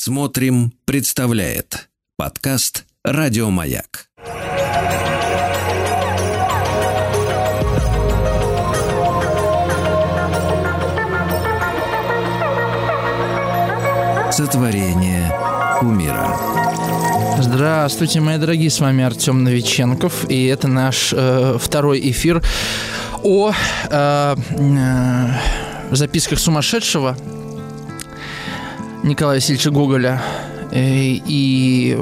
Смотрим, представляет подкаст Радиомаяк. Сотворение умира. Здравствуйте, мои дорогие, с вами Артем Новиченков, и это наш э, второй эфир о э, э, записках сумасшедшего Николая Васильевича Гоголя. Э, И,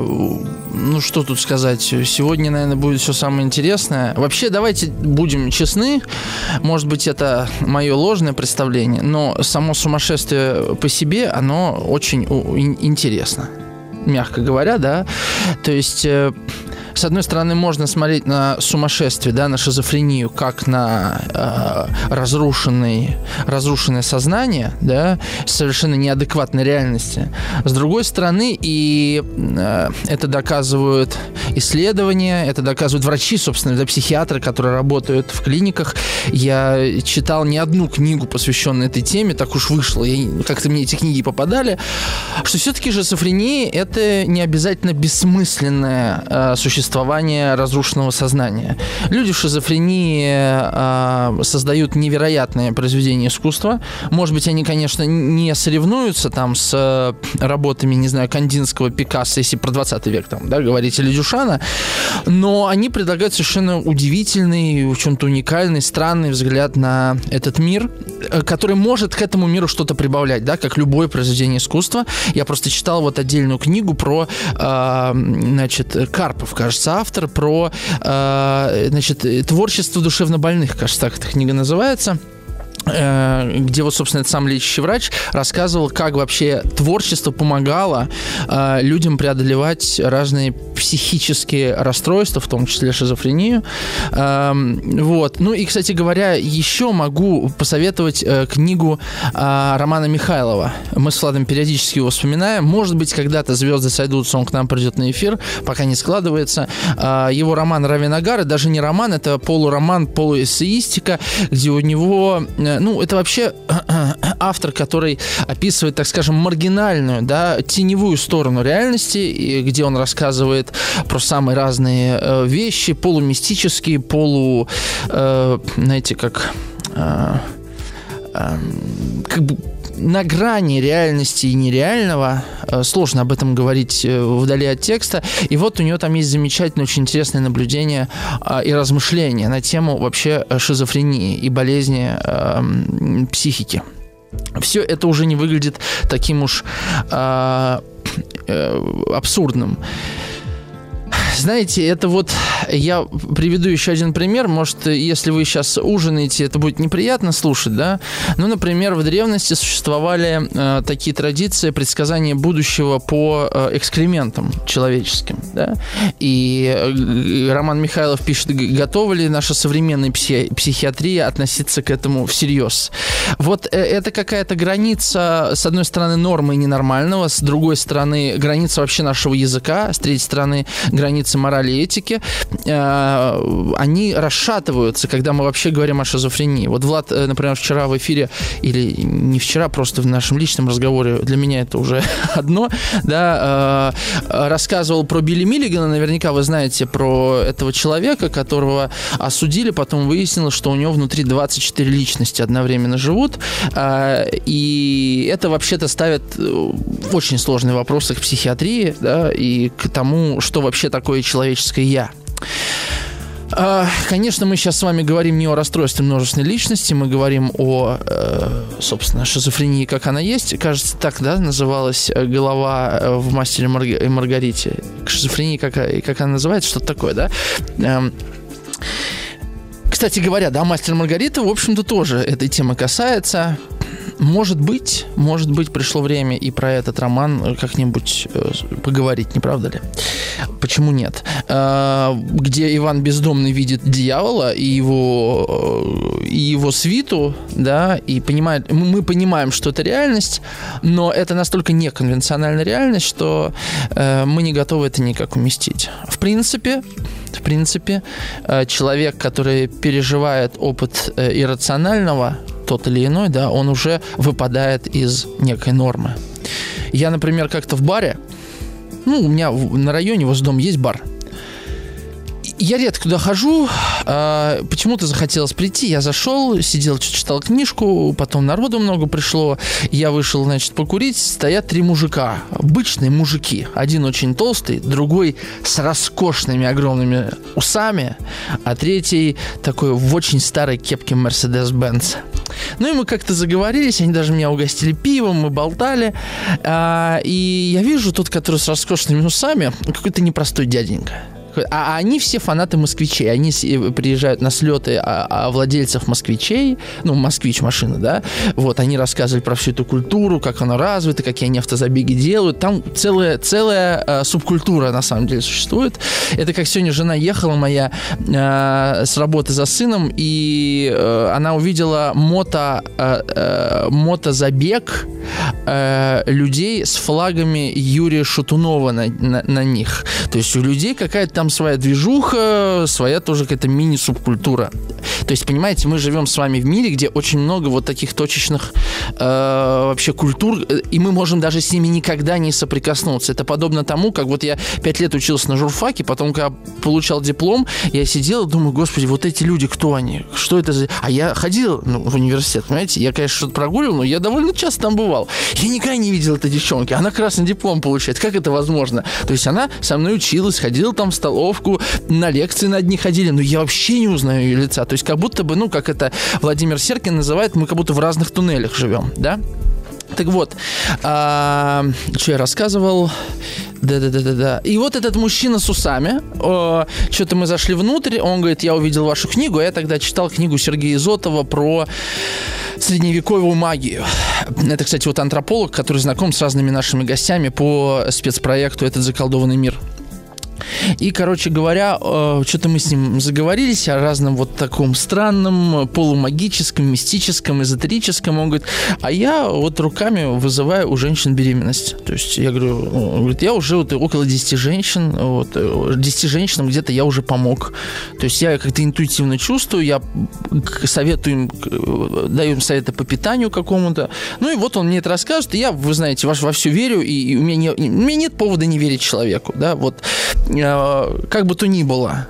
ну, что тут сказать, сегодня, наверное, будет все самое интересное. Вообще, давайте будем честны, может быть, это мое ложное представление, но само сумасшествие по себе, оно очень интересно, мягко говоря, да. То есть... с одной стороны, можно смотреть на сумасшествие, да, на шизофрению, как на э, разрушенный, разрушенное сознание, да, совершенно неадекватной реальности. С другой стороны, и э, это доказывают исследования, это доказывают врачи, собственно, да, психиатры, которые работают в клиниках. Я читал не одну книгу, посвященную этой теме, так уж вышло, как-то мне эти книги попадали, что все-таки шизофрения – это не обязательно бессмысленное э, существование разрушенного сознания. Люди в шизофрении э, создают невероятные произведения искусства. Может быть, они, конечно, не соревнуются там с э, работами, не знаю, Кандинского, Пикассо, если про 20 век там, да, говорить, или Дюшана, но они предлагают совершенно удивительный, в чем-то уникальный, странный взгляд на этот мир, э, который может к этому миру что-то прибавлять, да, как любое произведение искусства. Я просто читал вот отдельную книгу про, э, значит, Карпов, кажется, автор, про, э, значит, творчество душевнобольных, кажется, так эта книга называется где вот, собственно, этот сам лечащий врач рассказывал, как вообще творчество помогало э, людям преодолевать разные психические расстройства, в том числе шизофрению. Эм, вот. Ну и, кстати говоря, еще могу посоветовать э, книгу э, Романа Михайлова. Мы с Владом периодически его вспоминаем. Может быть, когда-то звезды сойдутся, он к нам придет на эфир, пока не складывается. Э, его роман Равинагар, даже не роман, это полуроман, полуэссеистика, где у него, э, ну, это вообще автор, который описывает, так скажем, маргинальную, да, теневую сторону реальности, и где он рассказывает про самые разные э, вещи, полумистические, полу, э, знаете, как, э, э, как бы на грани реальности и нереального. Э, Сложно об этом говорить э, вдали от текста. И вот у него там есть замечательное, очень интересное наблюдение а, и размышления на тему вообще э, шизофрении и болезни э, м, психики. Все это уже не выглядит таким уж э, абсурдным. Знаете, это вот я приведу еще один пример. Может, если вы сейчас ужинаете, это будет неприятно слушать, да? Ну, например, в древности существовали э, такие традиции предсказания будущего по э, экскрементам человеческим, да? И э, Роман Михайлов пишет, «Г- готова ли наша современная пси- психиатрия относиться к этому всерьез? Вот э, это какая-то граница, с одной стороны, нормы ненормального, с другой стороны, граница вообще нашего языка, с третьей стороны, границы морали и этики, э, они расшатываются, когда мы вообще говорим о шизофрении. Вот Влад, э, например, вчера в эфире, или не вчера, просто в нашем личном разговоре, для меня это уже одно, да, э, рассказывал про Билли Миллигана, наверняка вы знаете про этого человека, которого осудили, потом выяснилось, что у него внутри 24 личности одновременно живут, и это вообще-то ставит очень сложные вопросы к психиатрии, да, и к тому, что вообще такое человеческое «я». А, Конечно, мы сейчас с вами говорим не о расстройстве множественной личности, мы говорим о, э, собственно, шизофрении, как она есть. Кажется, так, да, называлась э, голова э, в «Мастере и Маргарите». Шизофрения, как, как она называется, что-то такое, да? Эм, Кстати говоря, да, «Мастер Маргарита», в общем-то, тоже этой темы касается. Может быть, может быть, пришло время и про этот роман э, как-нибудь э, поговорить, не правда ли? Почему нет? Э, где Иван Бездомный видит дьявола и его, и его свиту, да, и понимает, мы понимаем, что это реальность, но это настолько неконвенциональная реальность, что мы не готовы это никак уместить. В принципе, в принципе, человек, который переживает опыт иррационального, тот или иной, да, он уже выпадает из некой нормы. Я, например, как-то в баре, ну, у меня на районе возле дома есть бар – я редко туда хожу. А, почему-то захотелось прийти. Я зашел, сидел, читал книжку, потом народу много пришло. Я вышел, значит, покурить. Стоят три мужика. Обычные мужики. Один очень толстый, другой с роскошными огромными усами, а третий такой в очень старой кепке Mercedes-Benz. Ну и мы как-то заговорились, они даже меня угостили пивом, мы болтали. А, и я вижу тот, который с роскошными усами, какой-то непростой дяденька а они все фанаты москвичей. Они приезжают на слеты а, а владельцев москвичей, ну, москвич машины, да, вот, они рассказывали про всю эту культуру, как она развита, какие они автозабеги делают. Там целая, целая э, субкультура, на самом деле, существует. Это как сегодня жена ехала моя э, с работы за сыном, и э, она увидела мото, э, э, мотозабег э, людей с флагами Юрия Шатунова на, на, на них. То есть у людей какая-то там там своя движуха, своя тоже какая-то мини-субкультура. То есть, понимаете, мы живем с вами в мире, где очень много вот таких точечных э, вообще культур, э, и мы можем даже с ними никогда не соприкоснуться. Это подобно тому, как вот я пять лет учился на журфаке, потом, когда получал диплом, я сидел и думаю, господи, вот эти люди, кто они? Что это за... А я ходил ну, в университет, понимаете? Я, конечно, что-то прогуливал, но я довольно часто там бывал. Я никогда не видел этой девчонки. Она красный диплом получает. Как это возможно? То есть она со мной училась, ходила там в столовку, на лекции на одни ходили, но я вообще не узнаю ее лица. То есть как будто бы, ну, как это Владимир Серкин называет, мы как будто в разных туннелях живем, да? Так вот, а, что я рассказывал? Да-да-да-да-да. И вот этот мужчина с усами, э, что-то мы зашли внутрь, он говорит, я увидел вашу книгу, а я тогда читал книгу Сергея Изотова про средневековую магию. Это, кстати, вот антрополог, который знаком с разными нашими гостями по спецпроекту «Этот заколдованный мир». И, короче говоря, э, что-то мы с ним заговорились о разном вот таком странном, полумагическом, мистическом, эзотерическом. Он говорит, а я вот руками вызываю у женщин беременность. То есть я говорю, он говорит, я уже вот около 10 женщин, вот, 10 э, женщинам где-то я уже помог. То есть я как-то интуитивно чувствую, я советую им, э, даю им советы по питанию какому-то. Ну и вот он мне это рассказывает, и я, вы знаете, во, во все верю, и у меня, не, у меня нет повода не верить человеку, да, вот Э, как бы то ни было,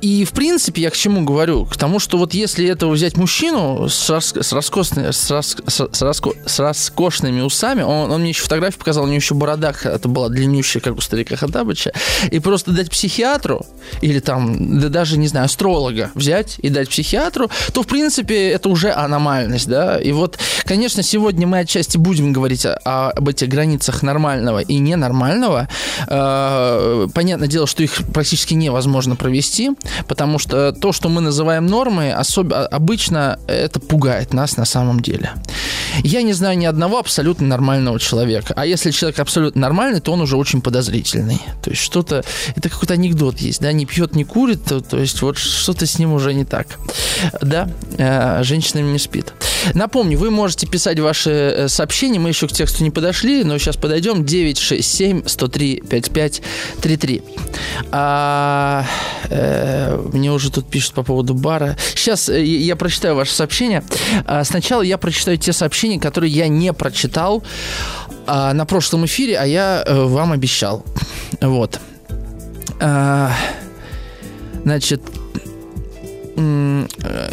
и, в принципе, я к чему говорю? К тому, что вот если этого взять мужчину с, рас, с, раскосными, с, рас, с, раско, с роскошными усами, он, он мне еще фотографию показал, у него еще борода это была длиннющая, как у старика Хадабыча, и просто дать психиатру, или там, да даже, не знаю, астролога взять и дать психиатру, то, в принципе, это уже аномальность, да, и вот, конечно, сегодня мы отчасти будем говорить о, об этих границах нормального и ненормального. Э, понятное дело, что их практически невозможно можно провести, потому что то, что мы называем нормой, особо, обычно это пугает нас на самом деле. Я не знаю ни одного абсолютно нормального человека. А если человек абсолютно нормальный, то он уже очень подозрительный. То есть что-то... Это какой-то анекдот есть, да? Не пьет, не курит, то, то есть вот что-то с ним уже не так. Да? Э, женщинами не спит. Напомню, вы можете писать ваши э, сообщения. Мы еще к тексту не подошли, но сейчас подойдем. 967 103 5533. А, э, мне уже тут пишут по поводу бара. Сейчас э, я прочитаю ваше сообщение. А, сначала я прочитаю те сообщения, которые я не прочитал а, на прошлом эфире, а я э, вам обещал. Вот. А, значит, Э,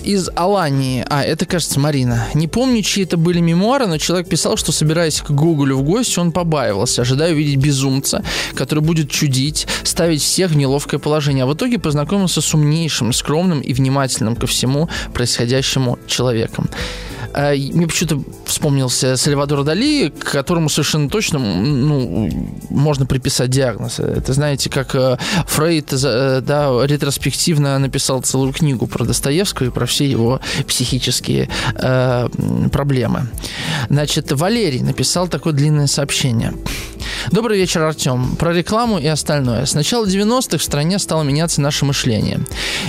из Алании. А, это, кажется, Марина. Не помню, чьи это были мемуары, но человек писал, что, собираясь к Гуглю в гости, он побаивался, ожидая увидеть безумца, который будет чудить, ставить всех в неловкое положение. А в итоге познакомился с умнейшим, скромным и внимательным ко всему происходящему человеком. А, мне почему-то вспомнился Сальвадор Дали, к которому совершенно точно ну, можно приписать диагноз. Это, знаете, как э, Фрейд э, да, ретроспективно написал целую книгу про Достоевского и про все его психические э, проблемы. Значит, Валерий написал такое длинное сообщение. Добрый вечер, Артем. Про рекламу и остальное. С начала 90-х в стране стало меняться наше мышление.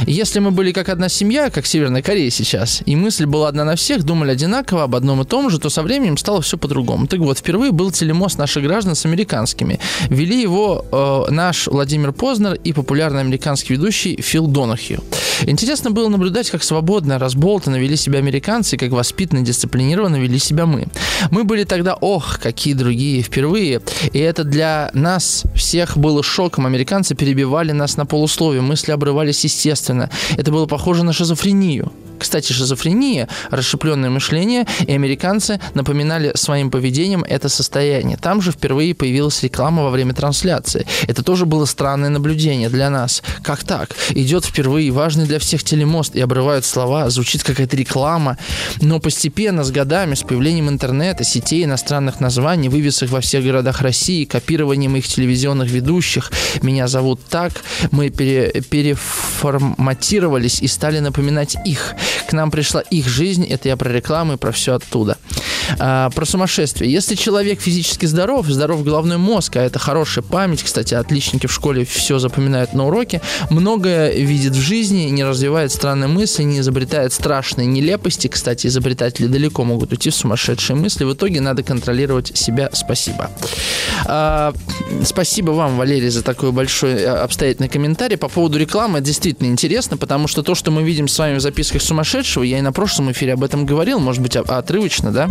Если мы были как одна семья, как Северная Корея сейчас, и мысль была одна на всех, думали одинаково об одном и том же, то со временем стало все по-другому. Так вот, впервые был телемост наших граждан с американскими. Вели его э, наш Владимир Познер и популярный американский ведущий Фил Донахью. Интересно было наблюдать, как свободно, разболтанно вели себя американцы, как воспитанно, дисциплинированно вели себя мы. Мы были тогда, ох, какие другие, впервые. И это для нас всех было шоком. Американцы перебивали нас на полусловие, мысли обрывались естественно. Это было похоже на шизофрению. Кстати, шизофрения, расщепленное мышление, и американцы напоминали своим поведением это состояние. Там же впервые появилась реклама во время трансляции. Это тоже было странное наблюдение для нас. Как так? Идет впервые важный для всех телемост, и обрывают слова, звучит какая-то реклама. Но постепенно, с годами, с появлением интернета, сетей иностранных названий, вывесок во всех городах России, копированием их телевизионных ведущих, меня зовут так, мы пере, переформатировались и стали напоминать их. К нам пришла их жизнь, это я про рекламу и про все оттуда. А, про сумасшествие. Если человек физически здоров, здоров головной мозг, а это хорошая память, кстати, отличники в школе все запоминают на уроке, многое видит в жизни, не развивает странные мысли, не изобретает страшные нелепости. Кстати, изобретатели далеко могут уйти в сумасшедшие мысли. В итоге надо контролировать себя. Спасибо. А, спасибо вам, Валерий, за такой большой э, обстоятельный комментарий. По поводу рекламы, это действительно интересно, потому что то, что мы видим с вами в записках сумасшедшего, я и на прошлом эфире об этом говорил, может быть, отрывочно, да?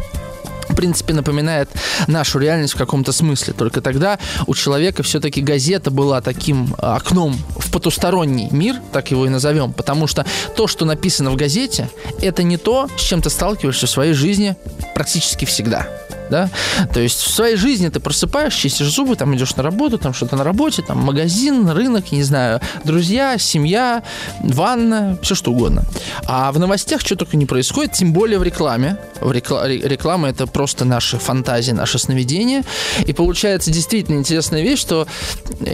Принципе, напоминает нашу реальность в каком-то смысле. Только тогда у человека все-таки газета была таким окном в потусторонний мир, так его и назовем, потому что то, что написано в газете, это не то, с чем ты сталкиваешься в своей жизни практически всегда да, то есть в своей жизни ты просыпаешь, чистишь зубы, там идешь на работу, там что-то на работе, там магазин, рынок, не знаю, друзья, семья, ванна, все что угодно. А в новостях что только не происходит, тем более в рекламе. В рекла- реклама это просто наши фантазии, наши сновидения. И получается действительно интересная вещь, что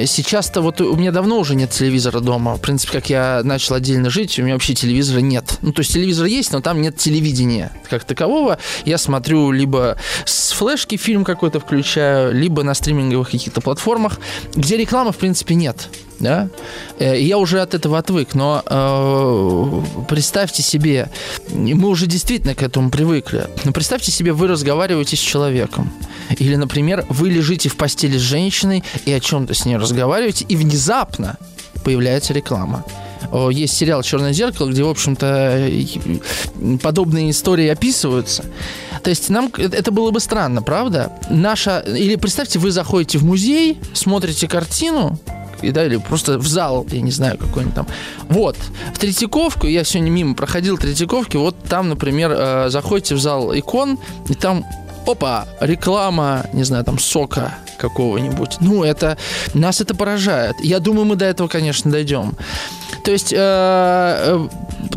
сейчас-то вот у меня давно уже нет телевизора дома. В принципе, как я начал отдельно жить, у меня вообще телевизора нет. Ну, то есть телевизор есть, но там нет телевидения как такового. Я смотрю либо с с флешки фильм какой-то включаю, либо на стриминговых каких-то платформах, где рекламы, в принципе, нет. Да? Э, я уже от этого отвык, но э, представьте себе, мы уже действительно к этому привыкли, но представьте себе, вы разговариваете с человеком, или, например, вы лежите в постели с женщиной и о чем-то с ней разговариваете, и внезапно появляется реклама есть сериал «Черное зеркало», где, в общем-то, подобные истории описываются. То есть нам это было бы странно, правда? Наша... Или представьте, вы заходите в музей, смотрите картину, и, да, или просто в зал, я не знаю, какой-нибудь там. Вот, в Третьяковку, я сегодня мимо проходил Третьяковки, вот там, например, э, заходите в зал икон, и там, опа, реклама, не знаю, там, сока какого-нибудь. Ну, это, нас это поражает. Я думаю, мы до этого, конечно, дойдем. То есть, э, э,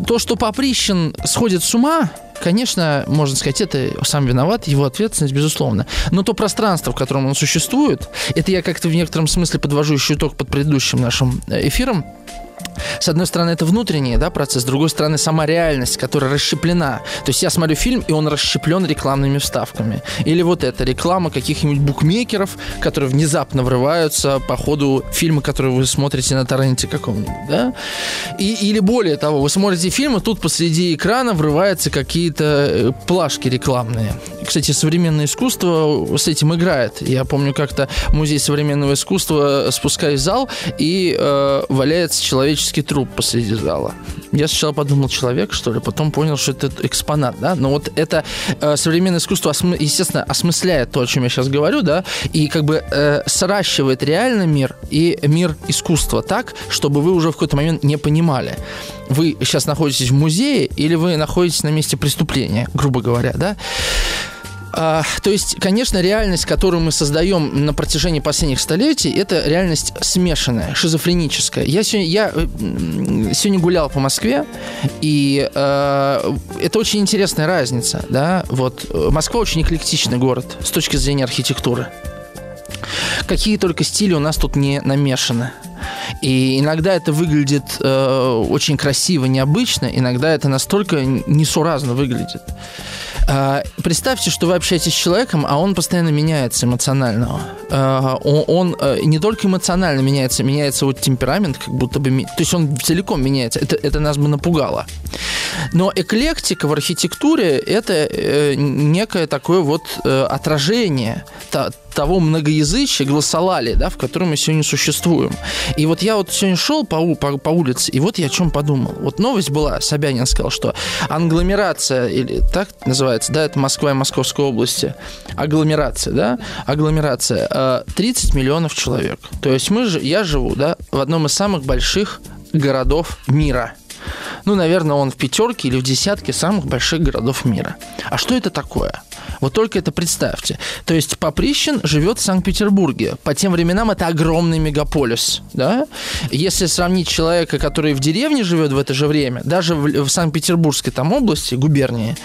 то, что Поприщин сходит с ума, конечно, можно сказать, это сам виноват, его ответственность, безусловно. Но то пространство, в котором он существует, это я как-то в некотором смысле подвожу еще итог под предыдущим нашим э, эфиром, с одной стороны, это внутренний да, процесс, с другой стороны, сама реальность, которая расщеплена. То есть я смотрю фильм, и он расщеплен рекламными вставками. Или вот это, реклама каких-нибудь букмекеров, которые внезапно врываются по ходу фильма, который вы смотрите на торренте каком-нибудь, да? И, или более того, вы смотрите фильм, и тут посреди экрана врываются какие-то э, плашки рекламные. Кстати, современное искусство с этим играет. Я помню, как-то музей современного искусства спускаюсь в зал, и э, валяется человеческий труп посреди зала. Я сначала подумал, человек, что ли, потом понял, что это экспонат, да. Но вот это э, современное искусство, осмы- естественно, осмысляет то, о чем я сейчас говорю, да, и как бы э, сращивает реальный мир и мир искусства так, чтобы вы уже в какой-то момент не понимали, вы сейчас находитесь в музее или вы находитесь на месте преступления, грубо говоря, да. А, то есть, конечно, реальность, которую мы создаем на протяжении последних столетий, это реальность смешанная, шизофреническая. Я сегодня, я сегодня гулял по Москве, и э, это очень интересная разница, да. Вот Москва очень эклектичный город с точки зрения архитектуры. Какие только стили у нас тут не намешаны. И иногда это выглядит э, очень красиво, необычно, иногда это настолько несуразно выглядит. А, представьте, что вы общаетесь с человеком, а он постоянно меняется эмоционально. А, он, э, не только эмоционально меняется, меняется вот темперамент, как будто бы... То есть он целиком меняется. Это, это нас бы напугало. Но эклектика в архитектуре – это э, некое такое вот э, отражение того многоязычия, гласолалия, да, в котором мы сегодня существуем. И вот я вот сегодня шел по, по, по улице, и вот я о чем подумал. Вот новость была, Собянин сказал, что агломерация, или так называется, да, это Москва и Московская области, агломерация, да, агломерация, 30 э, миллионов человек. То есть мы же, я живу, да, в одном из самых больших городов мира – ну, наверное, он в пятерке или в десятке самых больших городов мира. А что это такое? Вот только это представьте. То есть Поприщин живет в Санкт-Петербурге. По тем временам это огромный мегаполис. Да? Если сравнить человека, который в деревне живет в это же время, даже в, в Санкт-Петербургской там области, губернии,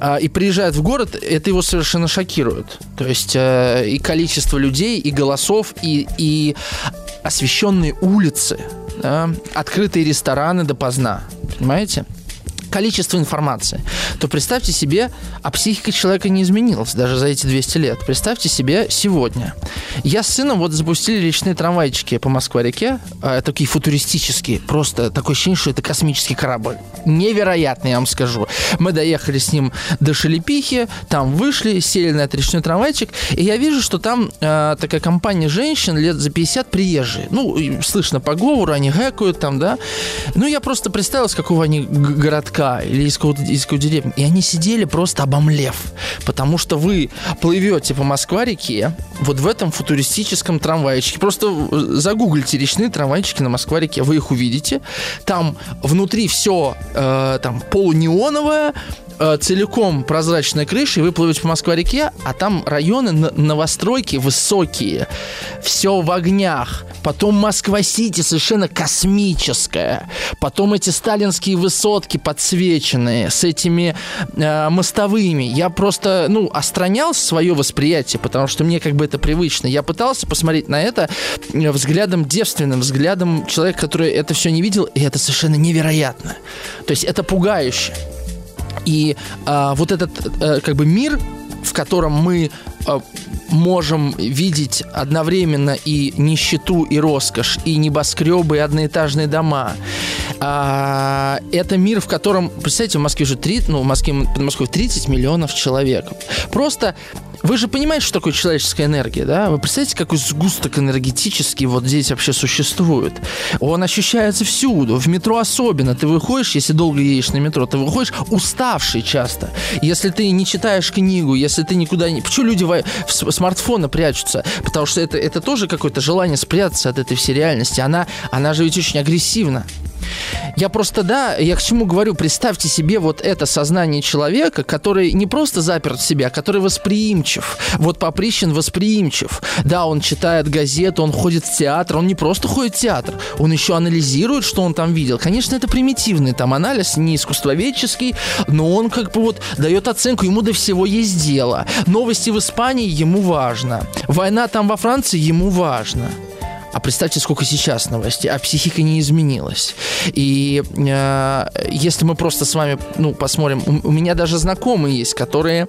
э, и приезжает в город, это его совершенно шокирует. То есть э, и количество людей, и голосов, и, и освещенные улицы, да, открытые рестораны допоздна. Понимаете? Количество информации, то представьте себе, а психика человека не изменилась даже за эти 200 лет. Представьте себе сегодня. Я с сыном вот запустили речные трамвайчики по Москва-реке, э, такие футуристические, просто такое ощущение, что это космический корабль. Невероятно, я вам скажу. Мы доехали с ним до Шелепихи, там вышли, сели на этот речной трамвайчик, и я вижу, что там э, такая компания женщин лет за 50 приезжие. Ну, слышно по говору, они гэкают там, да. Ну, я просто представил, с какого они городка городка или из какой-то, из какой деревни. И они сидели просто обомлев. Потому что вы плывете по Москва-реке вот в этом футуристическом трамвайчике. Просто загуглите речные трамвайчики на Москва-реке. Вы их увидите. Там внутри все э, там полунеоновое, э, целиком прозрачная крыша, и вы плывете по Москва-реке, а там районы новостройки высокие, все в огнях. Потом Москва-Сити совершенно космическая. Потом эти сталинские высотки подсвеченные с этими э, мостовыми. Я просто, ну, остранял свое восприятие, потому что мне как бы это привычно. Я пытался посмотреть на это э, взглядом девственным, взглядом человека, который это все не видел, и это совершенно невероятно. То есть это пугающе. И э, вот этот э, как бы мир, в котором мы можем видеть одновременно и нищету, и роскошь, и небоскребы, и одноэтажные дома. А, это мир, в котором, представьте, в Москве же 3, ну, в Москве, под Москвой 30 миллионов человек. Просто вы же понимаете, что такое человеческая энергия, да? Вы представляете, какой сгусток энергетический вот здесь вообще существует? Он ощущается всюду, в метро особенно. Ты выходишь, если долго едешь на метро, ты выходишь уставший часто. Если ты не читаешь книгу, если ты никуда не... Почему люди в, в смартфоны прячутся? Потому что это, это тоже какое-то желание спрятаться от этой всей реальности. Она, она же ведь очень агрессивна. Я просто, да, я к чему говорю, представьте себе вот это сознание человека, который не просто заперт в себя, а который восприимчив. Вот Поприщин восприимчив. Да, он читает газету, он ходит в театр, он не просто ходит в театр, он еще анализирует, что он там видел. Конечно, это примитивный там анализ, не искусствоведческий, но он как бы вот дает оценку, ему до всего есть дело. Новости в Испании ему важно. Война там во Франции ему важно. А представьте, сколько сейчас новостей, а психика не изменилась. И э, если мы просто с вами, ну, посмотрим, у, у меня даже знакомые есть, которые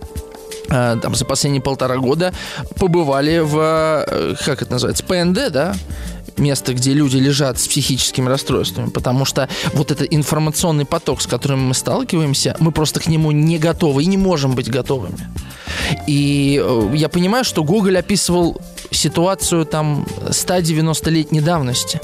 э, там за последние полтора года побывали в, э, как это называется, ПНД, да, место, где люди лежат с психическими расстройствами, потому что вот этот информационный поток, с которым мы сталкиваемся, мы просто к нему не готовы и не можем быть готовыми. И э, я понимаю, что Гоголь описывал ситуацию там 190-летней давности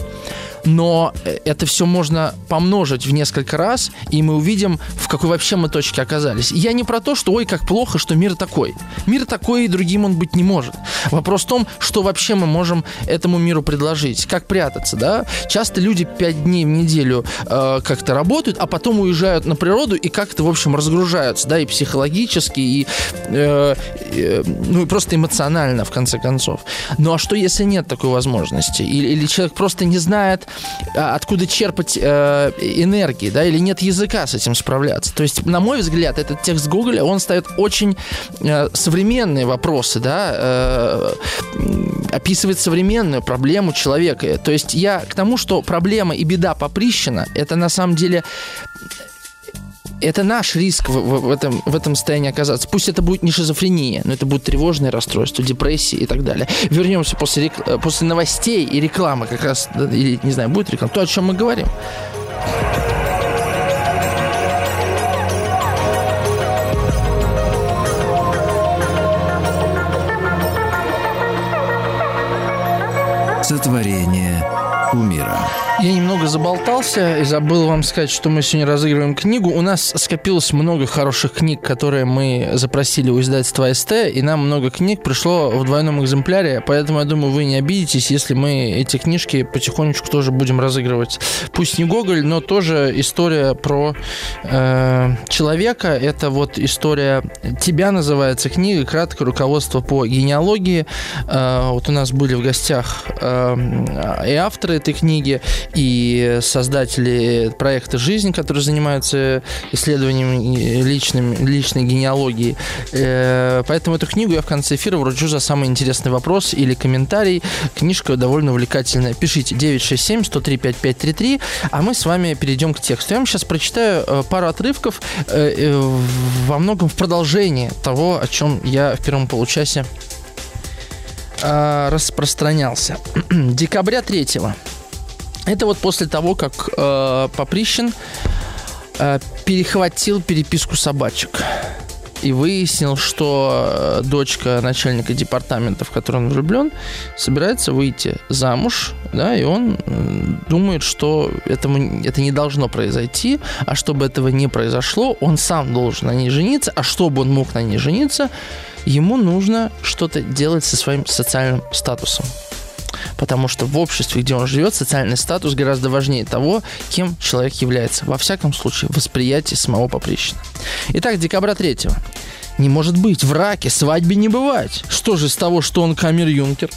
но э, это все можно помножить в несколько раз, и мы увидим, в какой вообще мы точке оказались. Я не про то, что ой, как плохо, что мир такой. Мир такой, и другим он быть не может. Вопрос в том, что вообще мы можем этому миру предложить. Как прятаться, да? Часто люди пять дней в неделю э, как-то работают, а потом уезжают на природу и как-то, в общем, разгружаются, да, и психологически, и, э, э, ну, и просто эмоционально, в конце концов. Ну, а что, если нет такой возможности? Или, или человек просто не знает, откуда черпать э, энергии, да, или нет языка с этим справляться. То есть, на мой взгляд, этот текст Гоголя, он ставит очень э, современные вопросы, да, э, описывает современную проблему человека. То есть, я к тому, что проблема и беда Поприщина, это на самом деле это наш риск в, в, этом, в этом состоянии оказаться. Пусть это будет не шизофрения, но это будет тревожное расстройство, депрессия и так далее. Вернемся после, рек... Э, после новостей и рекламы как раз, или, не знаю, будет реклама, то, о чем мы говорим. Сотворение умира. Я немного заболтался и забыл вам сказать, что мы сегодня разыгрываем книгу. У нас скопилось много хороших книг, которые мы запросили у издательства СТ, и нам много книг пришло в двойном экземпляре, поэтому я думаю, вы не обидитесь, если мы эти книжки потихонечку тоже будем разыгрывать. Пусть не Гоголь, но тоже история про э, человека. Это вот история «Тебя» называется книга, краткое руководство по генеалогии. Э, вот у нас были в гостях э, и авторы этой книги, и создатели проекта «Жизнь», которые занимаются исследованием личным, личной генеалогии. Э, поэтому эту книгу я в конце эфира вручу за самый интересный вопрос или комментарий. Книжка довольно увлекательная. Пишите 967-103-5533, а мы с вами перейдем к тексту. Я вам сейчас прочитаю э, пару отрывков э, во многом в продолжение того, о чем я в первом получасе распространялся. Декабря 3 это вот после того, как э, Поприщин э, перехватил переписку собачек и выяснил, что э, дочка начальника департамента, в который он влюблен, собирается выйти замуж, да, и он думает, что этому, это не должно произойти, а чтобы этого не произошло, он сам должен на ней жениться, а чтобы он мог на ней жениться, ему нужно что-то делать со своим социальным статусом потому что в обществе, где он живет, социальный статус гораздо важнее того, кем человек является. Во всяком случае, восприятие самого Поприщина. Итак, декабря 3 не может быть, в раке свадьбе не бывать. Что же с того, что он камер-юнкер?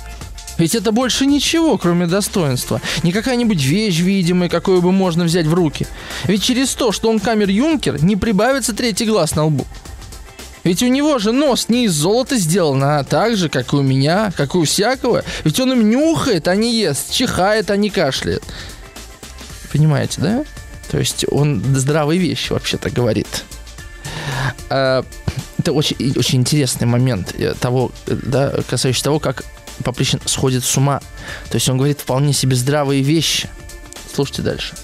Ведь это больше ничего, кроме достоинства. Не какая-нибудь вещь видимая, какую бы можно взять в руки. Ведь через то, что он камер-юнкер, не прибавится третий глаз на лбу. Ведь у него же нос не из золота сделан, а так же, как и у меня, как и у всякого. Ведь он им нюхает, а не ест, чихает, а не кашляет. Понимаете, да? То есть он здравые вещи вообще-то говорит. А, это очень, очень интересный момент э, того, да, касающийся того, как Поприщин сходит с ума. То есть он говорит вполне себе здравые вещи. Слушайте дальше.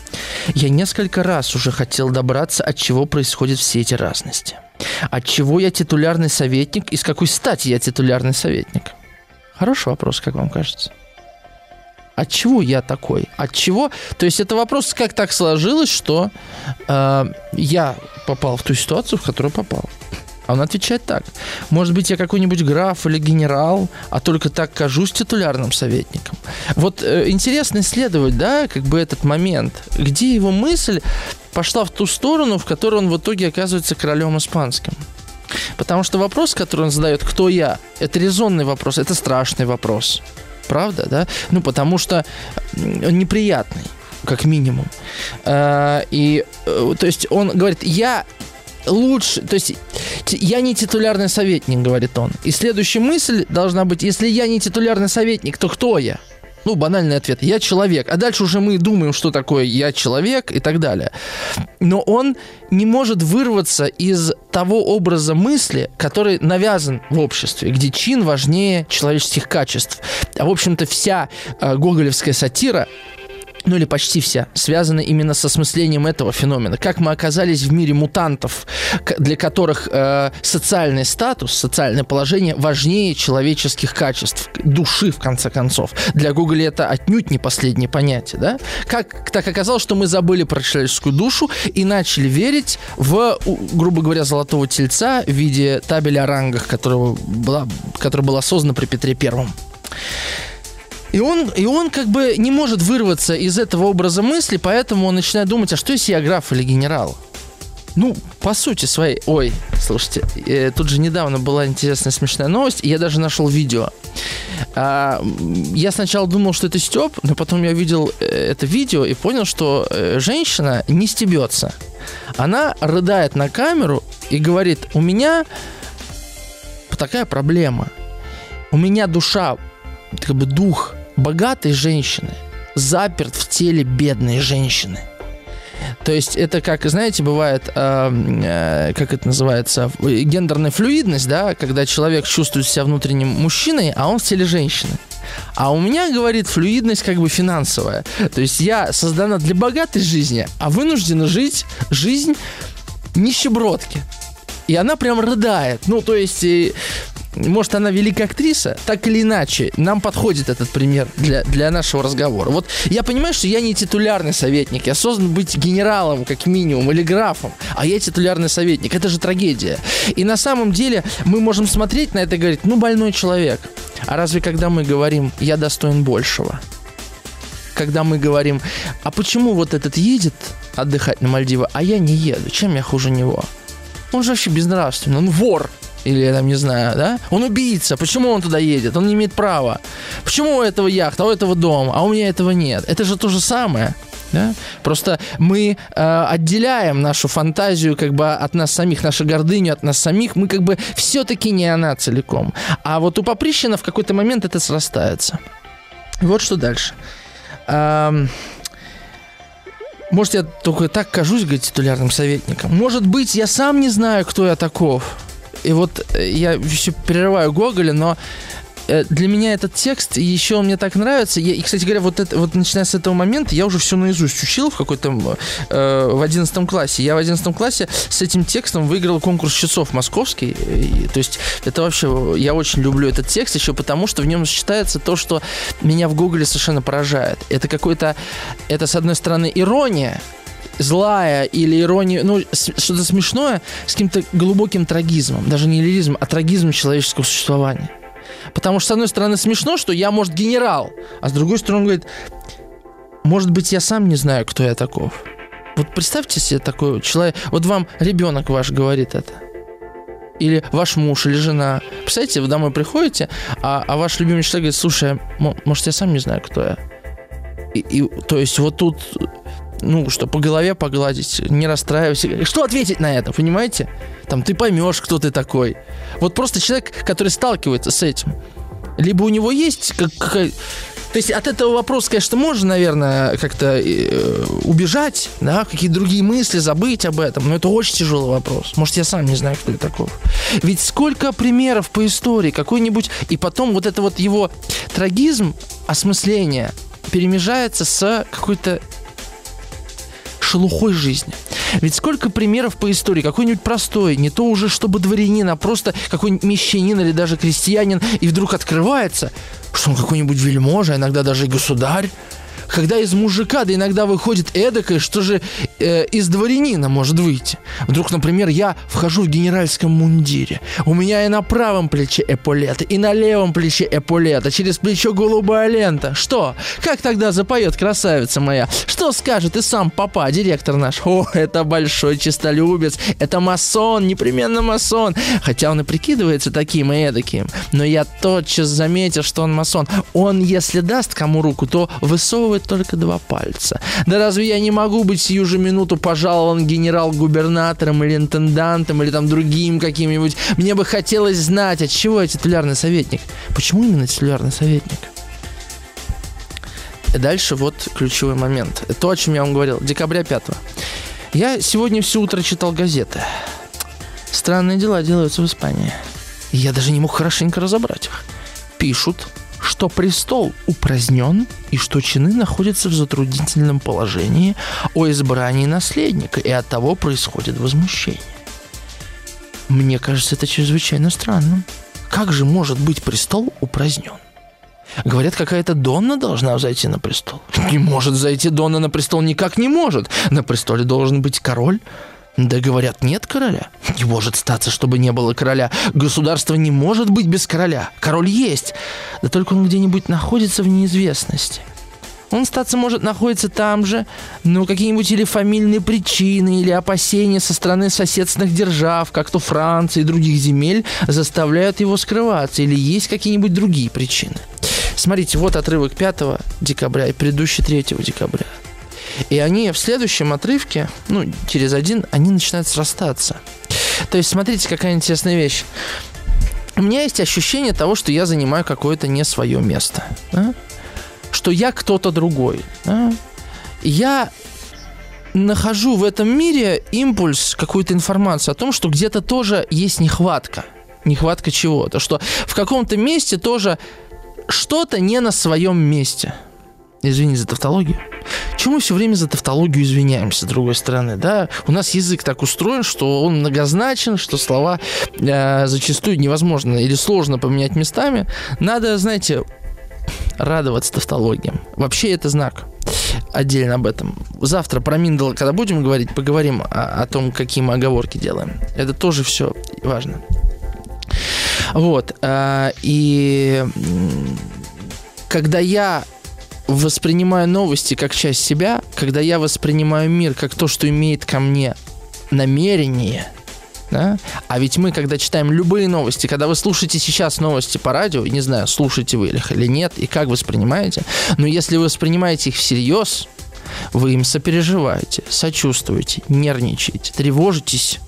Я несколько раз уже хотел добраться, от чего происходят все эти разности. От чего я титулярный советник и с какой стати я титулярный советник? Хороший вопрос, как вам кажется? От чего я такой? От чего? То есть это вопрос, как так сложилось, что э, я попал в ту ситуацию, в которую попал. А он отвечает так. Может быть, я какой-нибудь граф или генерал, а только так кажусь титулярным советником. Вот э, интересно исследовать, да, как бы этот момент, где его мысль пошла в ту сторону, в которой он в итоге оказывается королем испанским. Потому что вопрос, который он задает, кто я, это резонный вопрос, это страшный вопрос. Правда, да? Ну, потому что он неприятный как минимум. Э, и, э, то есть, он говорит, я лучше, то есть я не титулярный советник, говорит он. И следующая мысль должна быть, если я не титулярный советник, то кто я? Ну, банальный ответ. Я человек. А дальше уже мы думаем, что такое я человек и так далее. Но он не может вырваться из того образа мысли, который навязан в обществе, где чин важнее человеческих качеств. А, в общем-то, вся э, гоголевская сатира ну или почти вся, связаны именно с осмыслением этого феномена. Как мы оказались в мире мутантов, для которых э, социальный статус, социальное положение важнее человеческих качеств, души, в конце концов. Для Google это отнюдь не последнее понятие, да? Как так оказалось, что мы забыли про человеческую душу и начали верить в, грубо говоря, золотого тельца в виде табеля о рангах, которого была, которая была создана при Петре Первом. И он, и он как бы не может вырваться из этого образа мысли, поэтому он начинает думать, а что если я граф или генерал? Ну, по сути своей... Ой, слушайте, э, тут же недавно была интересная смешная новость, и я даже нашел видео. А, я сначала думал, что это Степ, но потом я видел э, это видео и понял, что э, женщина не стебется. Она рыдает на камеру и говорит, у меня такая проблема. У меня душа, как бы дух богатой женщины заперт в теле бедной женщины. То есть это как, знаете, бывает, э, э, как это называется, гендерная флюидность, да, когда человек чувствует себя внутренним мужчиной, а он в теле женщины. А у меня, говорит, флюидность как бы финансовая. То есть я создана для богатой жизни, а вынуждена жить жизнь нищебродки. И она прям рыдает. Ну, то есть может, она великая актриса, так или иначе, нам подходит этот пример для, для нашего разговора. Вот я понимаю, что я не титулярный советник, я создан быть генералом, как минимум, или графом, а я титулярный советник. Это же трагедия. И на самом деле мы можем смотреть на это и говорить, ну, больной человек. А разве когда мы говорим, я достоин большего? Когда мы говорим, а почему вот этот едет отдыхать на Мальдивы, а я не еду? Чем я хуже него? Он же вообще безнравственный, он вор. Или я там не знаю, да? Он убийца. Почему он туда едет? Он не имеет права. Почему у этого яхта, у этого дом, а у меня этого нет? Это же то же самое. Да? Просто мы э, отделяем нашу фантазию как бы от нас самих, нашу гордыню от нас самих. Мы как бы все-таки не она целиком. А вот у Поприщина в какой-то момент это срастается. Вот что дальше. Эм, может, я только так кажусь, говорит, титулярным советником. Может быть, я сам не знаю, кто я таков. И вот э, я еще прерываю Гоголя, но э, для меня этот текст еще мне так нравится. Я, и, кстати говоря, вот, это, вот начиная с этого момента, я уже все наизусть учил в какой-то э, в одиннадцатом классе. Я в одиннадцатом классе с этим текстом выиграл конкурс часов московский. И, то есть это вообще, я очень люблю этот текст еще потому, что в нем сочетается то, что меня в Гоголе совершенно поражает. Это какой-то, это с одной стороны ирония, злая или ирония, ну, что-то смешное с каким-то глубоким трагизмом. Даже не лиризм, а трагизм человеческого существования. Потому что, с одной стороны, смешно, что я, может, генерал, а с другой стороны, он говорит, может быть, я сам не знаю, кто я таков. Вот представьте себе такой человек, вот вам ребенок ваш говорит это. Или ваш муж, или жена. Представляете, вы домой приходите, а, а ваш любимый человек говорит, слушай, может, я сам не знаю, кто я. И, и, то есть вот тут ну, что по голове погладить, не расстраивайся. Что ответить на это, понимаете? Там ты поймешь, кто ты такой. Вот просто человек, который сталкивается с этим. Либо у него есть как, как то есть от этого вопроса, конечно, можно, наверное, как-то э, убежать, да, какие-то другие мысли, забыть об этом, но это очень тяжелый вопрос. Может, я сам не знаю, кто я такой. Ведь сколько примеров по истории, какой-нибудь, и потом вот это вот его трагизм, осмысление перемежается с какой-то шелухой жизни. Ведь сколько примеров по истории, какой-нибудь простой, не то уже чтобы дворянин, а просто какой-нибудь мещанин или даже крестьянин, и вдруг открывается, что он какой-нибудь вельможа, иногда даже и государь, когда из мужика, да иногда выходит эдакое, что же э, из дворянина может выйти. Вдруг, например, я вхожу в генеральском мундире. У меня и на правом плече эполета, и на левом плече эполета, через плечо голубая лента. Что? Как тогда запоет красавица моя? Что скажет и сам папа, директор наш? О, это большой чистолюбец, это масон, непременно масон. Хотя он и прикидывается таким и эдаким. Но я тотчас заметил, что он масон. Он, если даст кому руку, то высовывает только два пальца. Да разве я не могу быть сию же минуту пожалован генерал-губернатором или интендантом или там другим каким-нибудь? Мне бы хотелось знать, от чего я титулярный советник. Почему именно титулярный советник? И дальше вот ключевой момент. То, о чем я вам говорил. Декабря 5 Я сегодня все утро читал газеты. Странные дела делаются в Испании. Я даже не мог хорошенько разобрать их. Пишут, что престол упразднен и что чины находятся в затруднительном положении о избрании наследника, и от того происходит возмущение. Мне кажется, это чрезвычайно странным. Как же может быть престол упразднен? Говорят, какая-то Донна должна зайти на престол. Не может зайти Донна на престол, никак не может. На престоле должен быть король, да говорят, нет короля. Не может статься, чтобы не было короля. Государство не может быть без короля. Король есть. Да только он где-нибудь находится в неизвестности. Он, статься может, находиться там же, но какие-нибудь или фамильные причины, или опасения со стороны соседственных держав, как то Франции и других земель, заставляют его скрываться, или есть какие-нибудь другие причины. Смотрите, вот отрывок 5 декабря и предыдущий 3 декабря. И они в следующем отрывке, ну, через один, они начинают срастаться. То есть, смотрите, какая интересная вещь. У меня есть ощущение того, что я занимаю какое-то не свое место. Да? Что я кто-то другой. Да? Я нахожу в этом мире импульс, какую-то информацию о том, что где-то тоже есть нехватка. Нехватка чего-то. Что в каком-то месте тоже что-то не на своем месте. Извини за тавтологию. Чему мы все время за тавтологию извиняемся, с другой стороны, да? У нас язык так устроен, что он многозначен, что слова э, зачастую невозможно или сложно поменять местами. Надо, знаете, радоваться тавтологиям. Вообще это знак. Отдельно об этом. Завтра про Миндал, когда будем говорить, поговорим о, о том, какие мы оговорки делаем. Это тоже все важно. Вот. Э, и когда я воспринимаю новости как часть себя, когда я воспринимаю мир как то, что имеет ко мне намерение, да? А ведь мы, когда читаем любые новости, когда вы слушаете сейчас новости по радио, не знаю, слушаете вы их или нет, и как воспринимаете, но если вы воспринимаете их всерьез, вы им сопереживаете, сочувствуете, нервничаете, тревожитесь,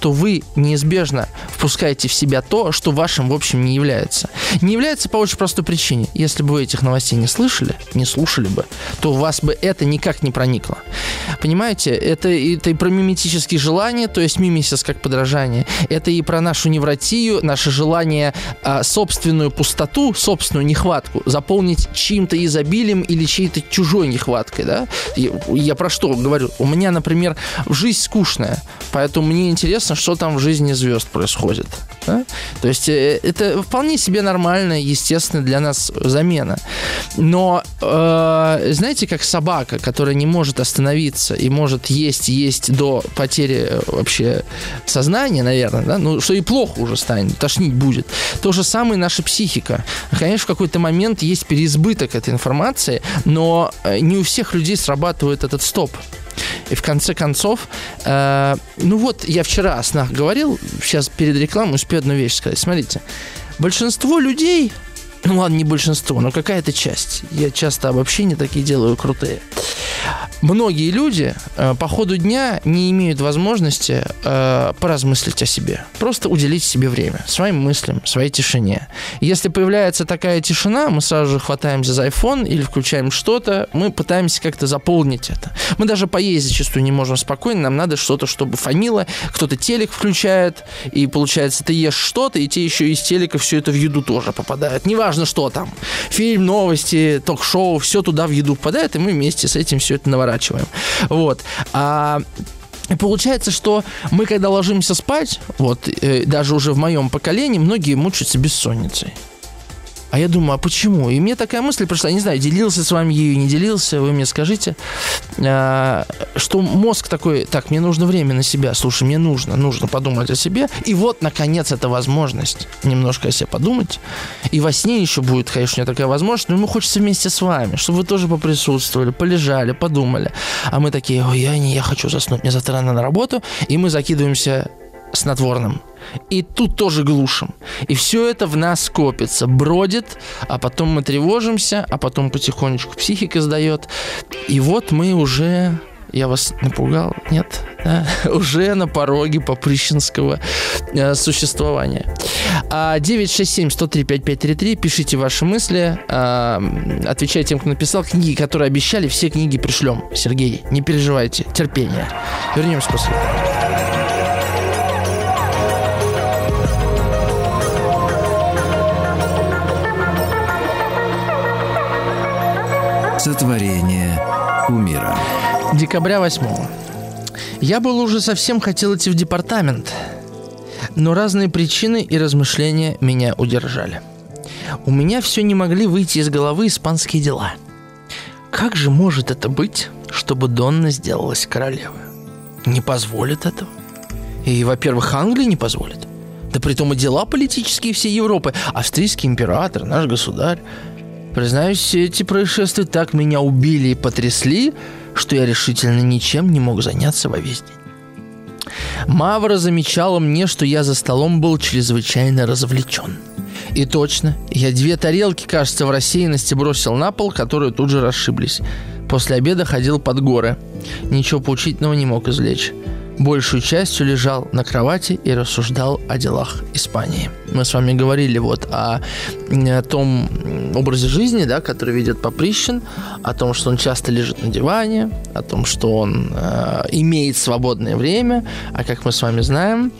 то вы неизбежно впускаете в себя то, что вашим, в общем, не является. Не является по очень простой причине. Если бы вы этих новостей не слышали, не слушали бы, то у вас бы это никак не проникло. Понимаете, это, это и про миметические желания, то есть мимисис как подражание. Это и про нашу невротию, наше желание а, собственную пустоту, собственную нехватку заполнить чьим-то изобилием или чьей-то чужой нехваткой. Да? Я, я про что говорю? У меня, например, жизнь скучная, поэтому мне интересно, что там в жизни звезд происходит. Да? То есть э, это вполне себе нормальная, естественно, для нас замена. Но э, знаете, как собака, которая не может остановиться и может есть, есть до потери э, вообще сознания, наверное, да? ну что и плохо уже станет, тошнить будет. То же самое наша психика. Конечно, в какой-то момент есть переизбыток этой информации, но э, не у всех людей срабатывает этот стоп. И в конце концов, э, ну вот, я вчера о снах говорил, сейчас перед рекламой успею одну вещь сказать. Смотрите, большинство людей, ну ладно, не большинство, но какая-то часть, я часто обобщения такие делаю крутые, многие люди э, по ходу дня не имеют возможности э, поразмыслить о себе. Просто уделить себе время, своим мыслям, своей тишине. Если появляется такая тишина, мы сразу же хватаемся за iPhone или включаем что-то, мы пытаемся как-то заполнить это. Мы даже поесть зачастую не можем спокойно, нам надо что-то, чтобы фанило, кто-то телек включает, и получается, ты ешь что-то, и те еще из телека все это в еду тоже попадает. Неважно, что там. Фильм, новости, ток-шоу, все туда в еду попадает, и мы вместе с этим все это наворачиваем. Вот. А и получается, что мы, когда ложимся спать, вот э, даже уже в моем поколении, многие мучаются бессонницей. А я думаю, а почему? И мне такая мысль пришла, не знаю, делился с вами ею, не делился, вы мне скажите, а, что мозг такой, так, мне нужно время на себя, слушай, мне нужно, нужно подумать о себе. И вот, наконец, эта возможность немножко о себе подумать. И во сне еще будет, конечно, у меня такая возможность, но ему хочется вместе с вами, чтобы вы тоже поприсутствовали, полежали, подумали. А мы такие, ой, я не, я хочу заснуть, мне завтра рано на работу, и мы закидываемся снотворным. И тут тоже глушим. И все это в нас копится, бродит, а потом мы тревожимся, а потом потихонечку психика сдает. И вот мы уже я вас напугал? Нет? Да? Уже на пороге поприщенского э, существования. 967-103-5533. Пишите ваши мысли. Э, отвечайте тем, кто написал. Книги, которые обещали, все книги пришлем. Сергей, не переживайте. Терпение. Вернемся после. Сотворение умира. Декабря 8 Я был уже совсем хотел идти в департамент, но разные причины и размышления меня удержали. У меня все не могли выйти из головы испанские дела. Как же может это быть, чтобы Донна сделалась королевой? Не позволит этого. И, во-первых, Англия не позволит. Да при том и дела политические всей Европы. Австрийский император, наш государь. Признаюсь, эти происшествия так меня убили и потрясли, что я решительно ничем не мог заняться во весь день. Мавра замечала мне, что я за столом был чрезвычайно развлечен. И точно, я две тарелки, кажется, в рассеянности бросил на пол, которые тут же расшиблись. После обеда ходил под горы. Ничего поучительного не мог извлечь большую частью лежал на кровати и рассуждал о делах Испании. Мы с вами говорили вот о, о том образе жизни, да, который ведет Поприщин, о том, что он часто лежит на диване, о том, что он э, имеет свободное время, а как мы с вами знаем,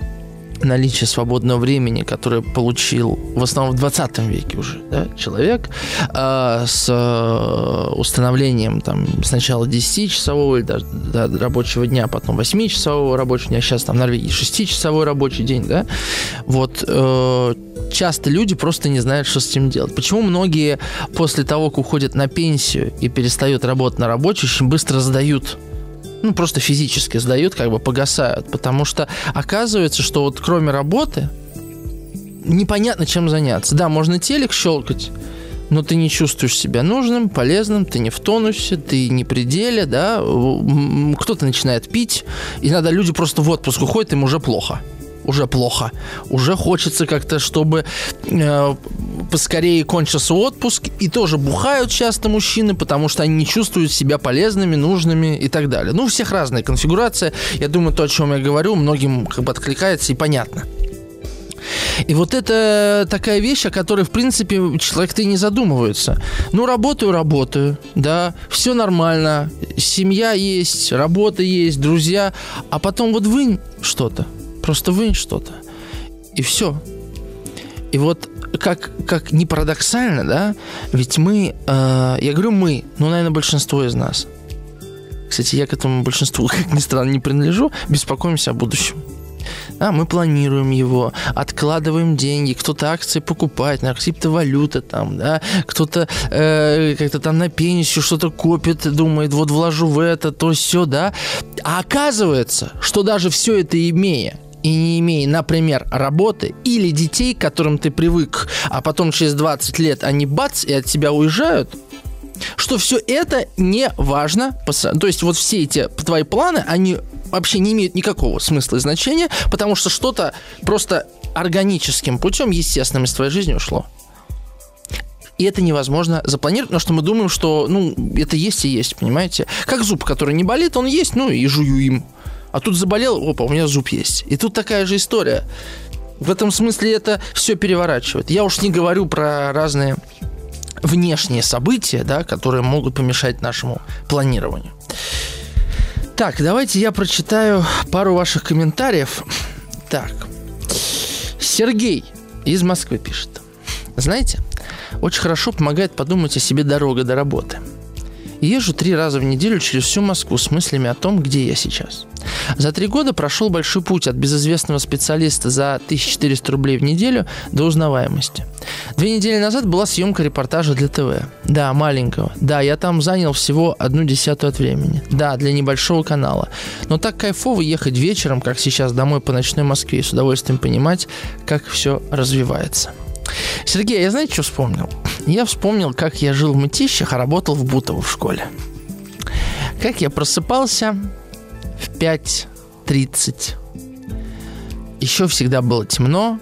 наличие свободного времени, которое получил в основном в 20 веке уже да, человек, э, с э, установлением там сначала 10-часового или даже да, рабочего дня, потом 8-часового рабочего дня, сейчас там в Норвегии 6-часовой рабочий день, да, вот э, часто люди просто не знают, что с этим делать. Почему многие после того, как уходят на пенсию и перестают работать на рабочий, очень быстро сдают ну, просто физически сдают, как бы погасают. Потому что оказывается, что вот кроме работы непонятно, чем заняться. Да, можно телек щелкать, но ты не чувствуешь себя нужным, полезным, ты не в тонусе, ты не при деле, да, кто-то начинает пить, и иногда люди просто в отпуск уходят, им уже плохо уже плохо. Уже хочется как-то, чтобы э, поскорее кончился отпуск. И тоже бухают часто мужчины, потому что они не чувствуют себя полезными, нужными и так далее. Ну, у всех разная конфигурация. Я думаю, то, о чем я говорю, многим как бы откликается и понятно. И вот это такая вещь, о которой, в принципе, человек-то и не задумывается. Ну, работаю, работаю, да, все нормально, семья есть, работа есть, друзья, а потом вот вынь что-то, Просто вынь что-то. И все. И вот как, как не парадоксально, да, ведь мы, э, я говорю мы, ну, наверное, большинство из нас. Кстати, я к этому большинству, как ни странно, не принадлежу, беспокоимся о будущем. Да, мы планируем его, откладываем деньги, кто-то акции покупает, на криптовалюта там, да, кто-то э, как-то там на пенсию что-то копит, думает, вот вложу в это, то все, да. А оказывается, что даже все это имея, и не имея, например, работы или детей, к которым ты привык, а потом через 20 лет они бац и от тебя уезжают, что все это не важно. То есть вот все эти твои планы, они вообще не имеют никакого смысла и значения, потому что что-то просто органическим путем, естественным из твоей жизни ушло. И это невозможно запланировать, потому что мы думаем, что, ну, это есть и есть, понимаете? Как зуб, который не болит, он есть, ну, и жую им. А тут заболел, опа, у меня зуб есть. И тут такая же история. В этом смысле это все переворачивает. Я уж не говорю про разные внешние события, да, которые могут помешать нашему планированию. Так, давайте я прочитаю пару ваших комментариев. Так, Сергей из Москвы пишет. Знаете, очень хорошо помогает подумать о себе дорога до работы – Езжу три раза в неделю через всю Москву с мыслями о том, где я сейчас. За три года прошел большой путь от безызвестного специалиста за 1400 рублей в неделю до узнаваемости. Две недели назад была съемка репортажа для ТВ. Да, маленького. Да, я там занял всего одну десятую от времени. Да, для небольшого канала. Но так кайфово ехать вечером, как сейчас, домой по ночной Москве и с удовольствием понимать, как все развивается. Сергей, я знаете, что вспомнил? Я вспомнил, как я жил в Мытищах, а работал в Бутово в школе. Как я просыпался в 5.30. Еще всегда было темно.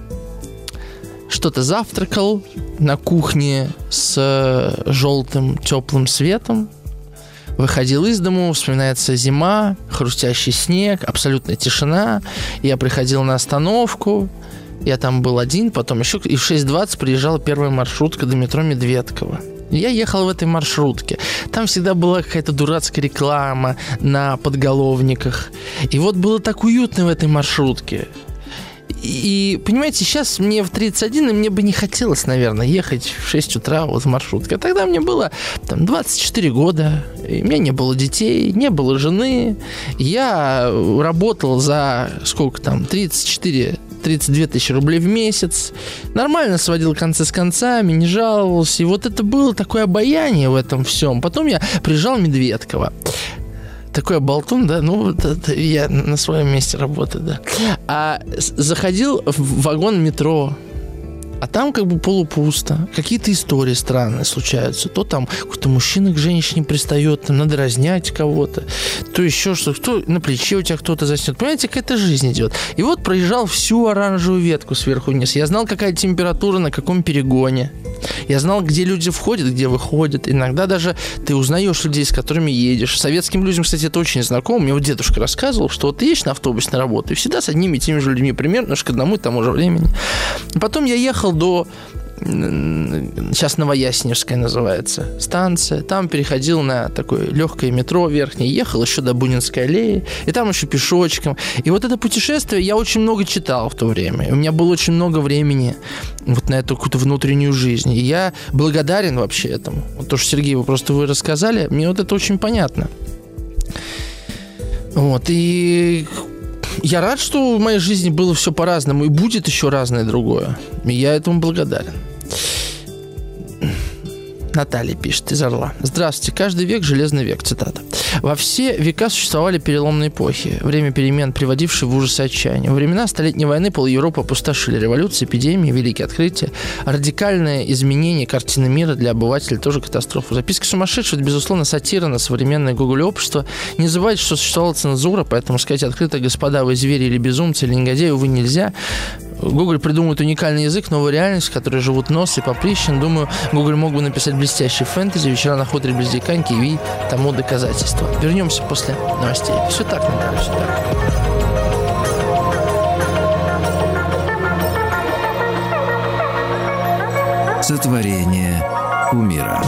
Что-то завтракал на кухне с желтым теплым светом. Выходил из дому, вспоминается зима, хрустящий снег, абсолютная тишина. Я приходил на остановку, я там был один, потом еще и в 6.20 приезжала первая маршрутка до метро Медведково. Я ехал в этой маршрутке. Там всегда была какая-то дурацкая реклама на подголовниках. И вот было так уютно в этой маршрутке. И, понимаете, сейчас мне в 31, и мне бы не хотелось, наверное, ехать в 6 утра вот в маршрутке. А тогда мне было там 24 года, и у меня не было детей, не было жены. Я работал за сколько там, 34 32 тысячи рублей в месяц. Нормально сводил концы с концами, не жаловался. И вот это было такое обаяние в этом всем. Потом я приезжал в Медведково такой болтун, да, ну, вот это я на своем месте работаю, да. А заходил в вагон метро, а там как бы полупусто. Какие-то истории странные случаются. То там какой-то мужчина к женщине пристает, там надо разнять кого-то, то еще что кто на плече у тебя кто-то заснет. Понимаете, какая-то жизнь идет. И вот проезжал всю оранжевую ветку сверху вниз. Я знал, какая температура, на каком перегоне. Я знал, где люди входят, где выходят. Иногда даже ты узнаешь людей, с которыми едешь. Советским людям, кстати, это очень знакомо. Мне вот дедушка рассказывал, что вот ты едешь на автобусе на работу, и всегда с одними и теми же людьми примерно, к одному и тому же времени. Потом я ехал до сейчас Новоясневская называется, станция. Там переходил на такое легкое метро верхнее, ехал еще до Бунинской аллеи, и там еще пешочком. И вот это путешествие я очень много читал в то время. У меня было очень много времени вот на эту какую-то внутреннюю жизнь. И я благодарен вообще этому. Вот то, что, Сергей, вы просто вы рассказали, мне вот это очень понятно. Вот, и я рад, что в моей жизни было все по-разному, и будет еще разное другое. И я этому благодарен. Наталья пишет из Орла. Здравствуйте. Каждый век – железный век. Цитата. Во все века существовали переломные эпохи, время перемен, приводившие в ужас и отчаяние. Во времена Столетней войны пол Европы опустошили революции, эпидемии, великие открытия, радикальное изменение картины мира для обывателей, тоже катастрофа. Записки сумасшедших, это, безусловно, сатира на современное Google общество. Не забывайте, что существовала цензура, поэтому сказать открыто, господа, вы звери или безумцы, или негодяи, увы, нельзя. Google придумывает уникальный язык, новую реальность, в которой живут Нос и Поприщин. Думаю, Google мог бы написать блестящий фэнтези, вечера на хуторе без диканьки и тому доказательства. Вернемся после новостей. Все так, Наталья, все так. Сотворение умира.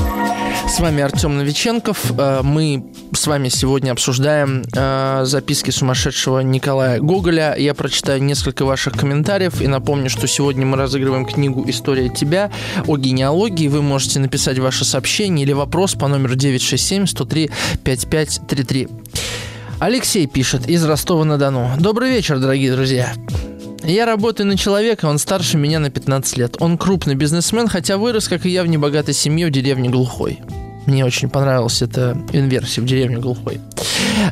С вами Артем Новиченков. Э, мы с вами сегодня обсуждаем э, записки сумасшедшего Николая Гоголя. Я прочитаю несколько ваших комментариев и напомню, что сегодня мы разыгрываем книгу «История тебя» о генеалогии. Вы можете написать ваше сообщение или вопрос по номеру 967-103-5533. Алексей пишет из Ростова-на-Дону. Добрый вечер, дорогие друзья. Я работаю на человека, он старше меня на 15 лет. Он крупный бизнесмен, хотя вырос, как и я, в небогатой семье в деревне Глухой. Мне очень понравилась эта инверсия в деревне Глухой.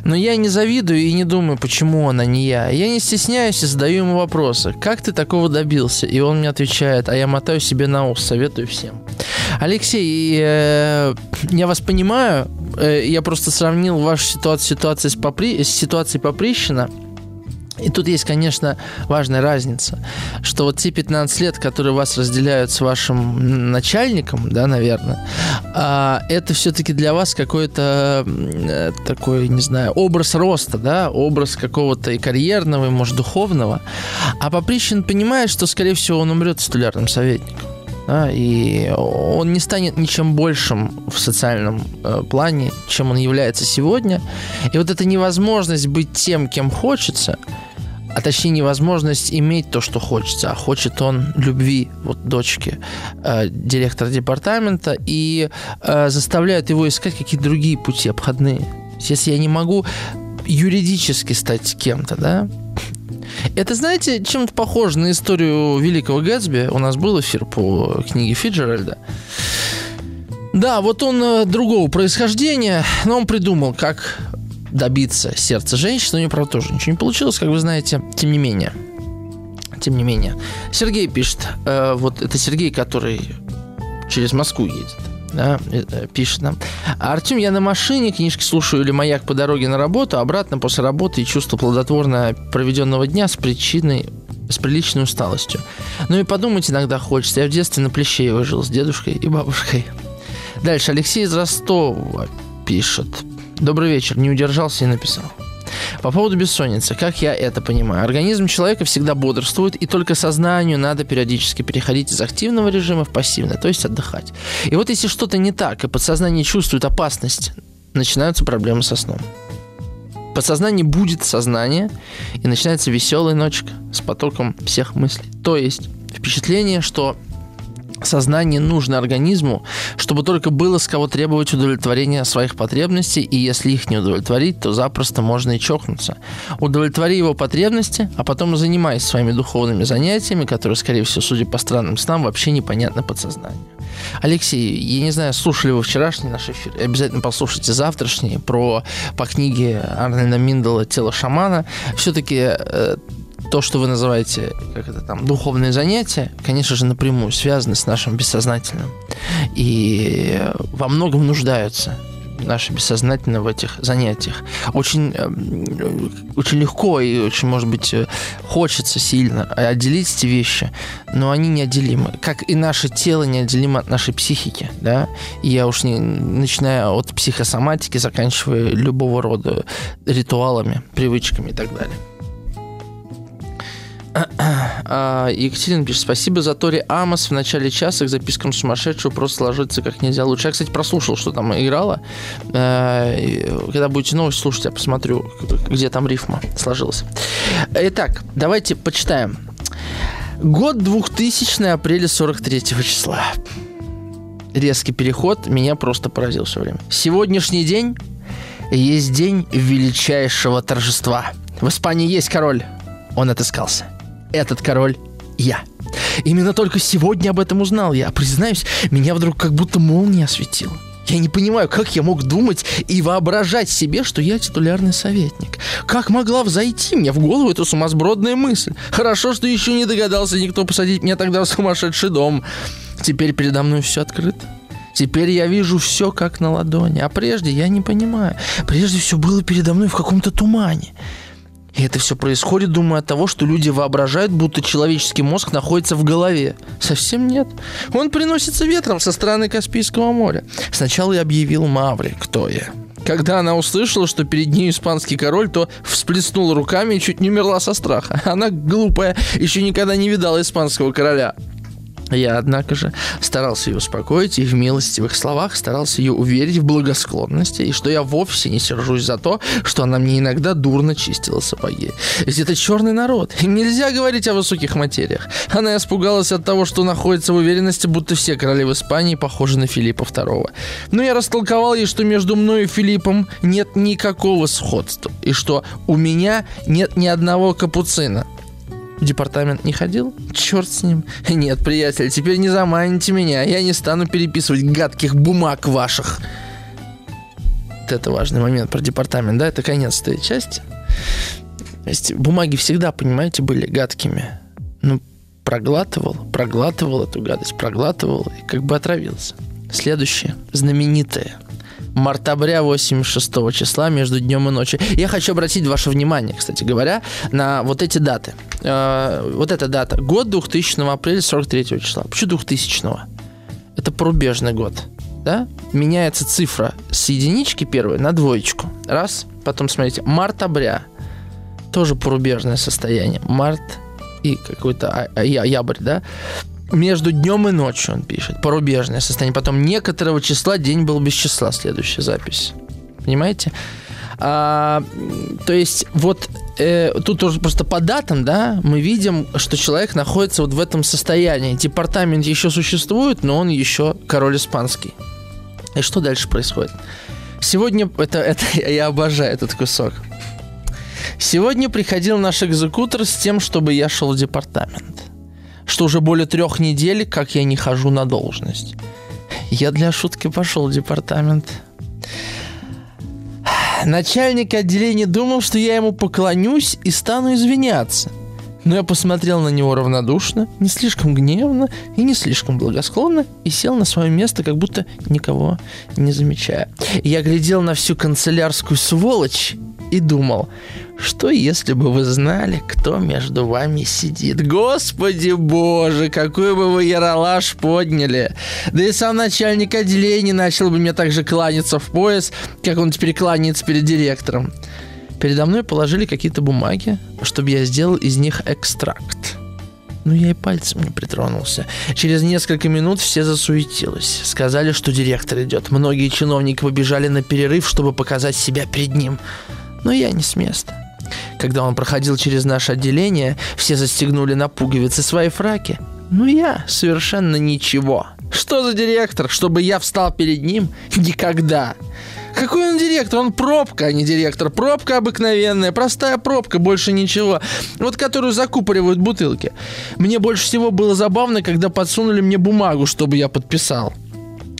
Но я не завидую и не думаю, почему она не я. Я не стесняюсь и задаю ему вопросы. Как ты такого добился? И он мне отвечает, а я мотаю себе на ус, советую всем. Алексей, э, я вас понимаю, э, я просто сравнил вашу ситуацию, ситуацию с, Попри, с ситуацией Поприщина. И тут есть, конечно, важная разница, что вот те 15 лет, которые вас разделяют с вашим начальником, да, наверное, а, это все-таки для вас какой-то э, такой, не знаю, образ роста, да, образ какого-то и карьерного, и, может, духовного. А Поприщин понимает, что, скорее всего, он умрет столярным советником. Да, и он не станет ничем большим в социальном э, плане, чем он является сегодня. И вот эта невозможность быть тем, кем хочется – а точнее невозможность иметь то, что хочется, а хочет он любви вот дочки э, директора департамента и э, заставляет его искать какие-то другие пути обходные. Если я не могу юридически стать кем-то, да, это, знаете, чем-то похоже на историю Великого Гэтсби. У нас был эфир по книге Фиджеральда. Да, вот он э, другого происхождения, но он придумал, как добиться сердца женщины. У нее, правда, тоже ничего не получилось, как вы знаете. Тем не менее. Тем не менее. Сергей пишет. Э, вот это Сергей, который через Москву едет. Да, э, пишет нам. Артем, я на машине, книжки слушаю или маяк по дороге на работу, обратно после работы и чувство плодотворно проведенного дня с причиной с приличной усталостью. Ну и подумать иногда хочется. Я в детстве на Плещеево жил с дедушкой и бабушкой. Дальше Алексей из Ростова пишет. Добрый вечер. Не удержался и написал. По поводу бессонницы, как я это понимаю? Организм человека всегда бодрствует, и только сознанию надо периодически переходить из активного режима в пассивный, то есть отдыхать. И вот если что-то не так, и подсознание чувствует опасность, начинаются проблемы со сном. Подсознание будет сознание, и начинается веселая ночка с потоком всех мыслей. То есть впечатление, что Сознание нужно организму, чтобы только было с кого требовать удовлетворения своих потребностей, и если их не удовлетворить, то запросто можно и чокнуться. Удовлетвори его потребности, а потом занимайся своими духовными занятиями, которые, скорее всего, судя по странным снам, вообще непонятны подсознанию. Алексей, я не знаю, слушали вы вчерашний наш эфир, обязательно послушайте завтрашний про по книге Арнольда Миндала «Тело шамана». Все-таки э, то, что вы называете, как это там, духовные занятия, конечно же, напрямую связаны с нашим бессознательным. И во многом нуждаются наше бессознательное в этих занятиях. Очень, э, очень легко и очень, может быть, э, хочется сильно отделить эти вещи, но они неотделимы. Как и наше тело неотделимо от нашей психики, да? И я уж не начиная от психосоматики, заканчивая любого рода ритуалами, привычками и так далее. А, Екатерина пишет, спасибо за Тори Амос в начале часа к запискам сумасшедшего просто ложится как нельзя лучше. Я, кстати, прослушал, что там играла. Э, когда будете новость слушать, я посмотрю, где там рифма сложилась. Итак, давайте почитаем. Год 2000 апреля 43 числа. Резкий переход меня просто поразил все время. Сегодняшний день есть день величайшего торжества. В Испании есть король. Он отыскался. Этот король – я. Именно только сегодня об этом узнал я. Признаюсь, меня вдруг как будто молния осветила. Я не понимаю, как я мог думать и воображать себе, что я титулярный советник. Как могла взойти мне в голову эта сумасбродная мысль? Хорошо, что еще не догадался никто посадить меня тогда в сумасшедший дом. Теперь передо мной все открыто. Теперь я вижу все как на ладони. А прежде я не понимаю. Прежде все было передо мной в каком-то тумане. И это все происходит, думаю, от того, что люди воображают, будто человеческий мозг находится в голове. Совсем нет. Он приносится ветром со стороны Каспийского моря. Сначала я объявил Мавре, кто я. Когда она услышала, что перед ней испанский король, то всплеснула руками и чуть не умерла со страха. Она глупая, еще никогда не видала испанского короля. Я, однако же, старался ее успокоить и в милостивых словах старался ее уверить в благосклонности и что я вовсе не сержусь за то, что она мне иногда дурно чистила сапоги. Ведь это черный народ, им нельзя говорить о высоких материях. Она испугалась от того, что находится в уверенности, будто все короли в Испании похожи на Филиппа II. Но я растолковал ей, что между мной и Филиппом нет никакого сходства, и что у меня нет ни одного капуцина в департамент не ходил? Черт с ним. Нет, приятель, теперь не заманите меня. Я не стану переписывать гадких бумаг ваших. Вот это важный момент про департамент, да? Это конец этой части. То есть бумаги всегда, понимаете, были гадкими. Ну, проглатывал, проглатывал эту гадость, проглатывал и как бы отравился. Следующее, знаменитое – мартабря 86 числа между днем и ночью. Я хочу обратить ваше внимание, кстати говоря, на вот эти даты. Э, вот эта дата. Год 2000 апреля 43 числа. Почему 2000 -го? Это порубежный год. Да? Меняется цифра с единички первой на двоечку. Раз. Потом, смотрите, мартабря. Тоже порубежное состояние. Март и какой-то а, а, ябрь, да? Между днем и ночью, он пишет. Порубежное состояние. Потом некоторого числа день был без числа. Следующая запись. Понимаете? А, то есть вот э, тут уже просто по датам, да, мы видим, что человек находится вот в этом состоянии. Департамент еще существует, но он еще король испанский. И что дальше происходит? Сегодня это, это я обожаю этот кусок. Сегодня приходил наш экзекутор с тем, чтобы я шел в департамент что уже более трех недель, как я не хожу на должность. Я для шутки пошел в департамент. Начальник отделения думал, что я ему поклонюсь и стану извиняться. Но я посмотрел на него равнодушно, не слишком гневно и не слишком благосклонно и сел на свое место, как будто никого не замечая. Я глядел на всю канцелярскую сволочь и думал, что если бы вы знали, кто между вами сидит? Господи боже, какой бы вы яролаж подняли. Да и сам начальник отделения начал бы мне так же кланяться в пояс, как он теперь кланяется перед директором. Передо мной положили какие-то бумаги, чтобы я сделал из них экстракт. Ну, я и пальцем не притронулся. Через несколько минут все засуетилось. Сказали, что директор идет. Многие чиновники побежали на перерыв, чтобы показать себя перед ним. Но я не с места. Когда он проходил через наше отделение, все застегнули на пуговицы свои фраки. Ну я совершенно ничего. Что за директор, чтобы я встал перед ним? Никогда. Какой он директор? Он пробка, а не директор. Пробка обыкновенная, простая пробка, больше ничего. Вот которую закупоривают бутылки. Мне больше всего было забавно, когда подсунули мне бумагу, чтобы я подписал.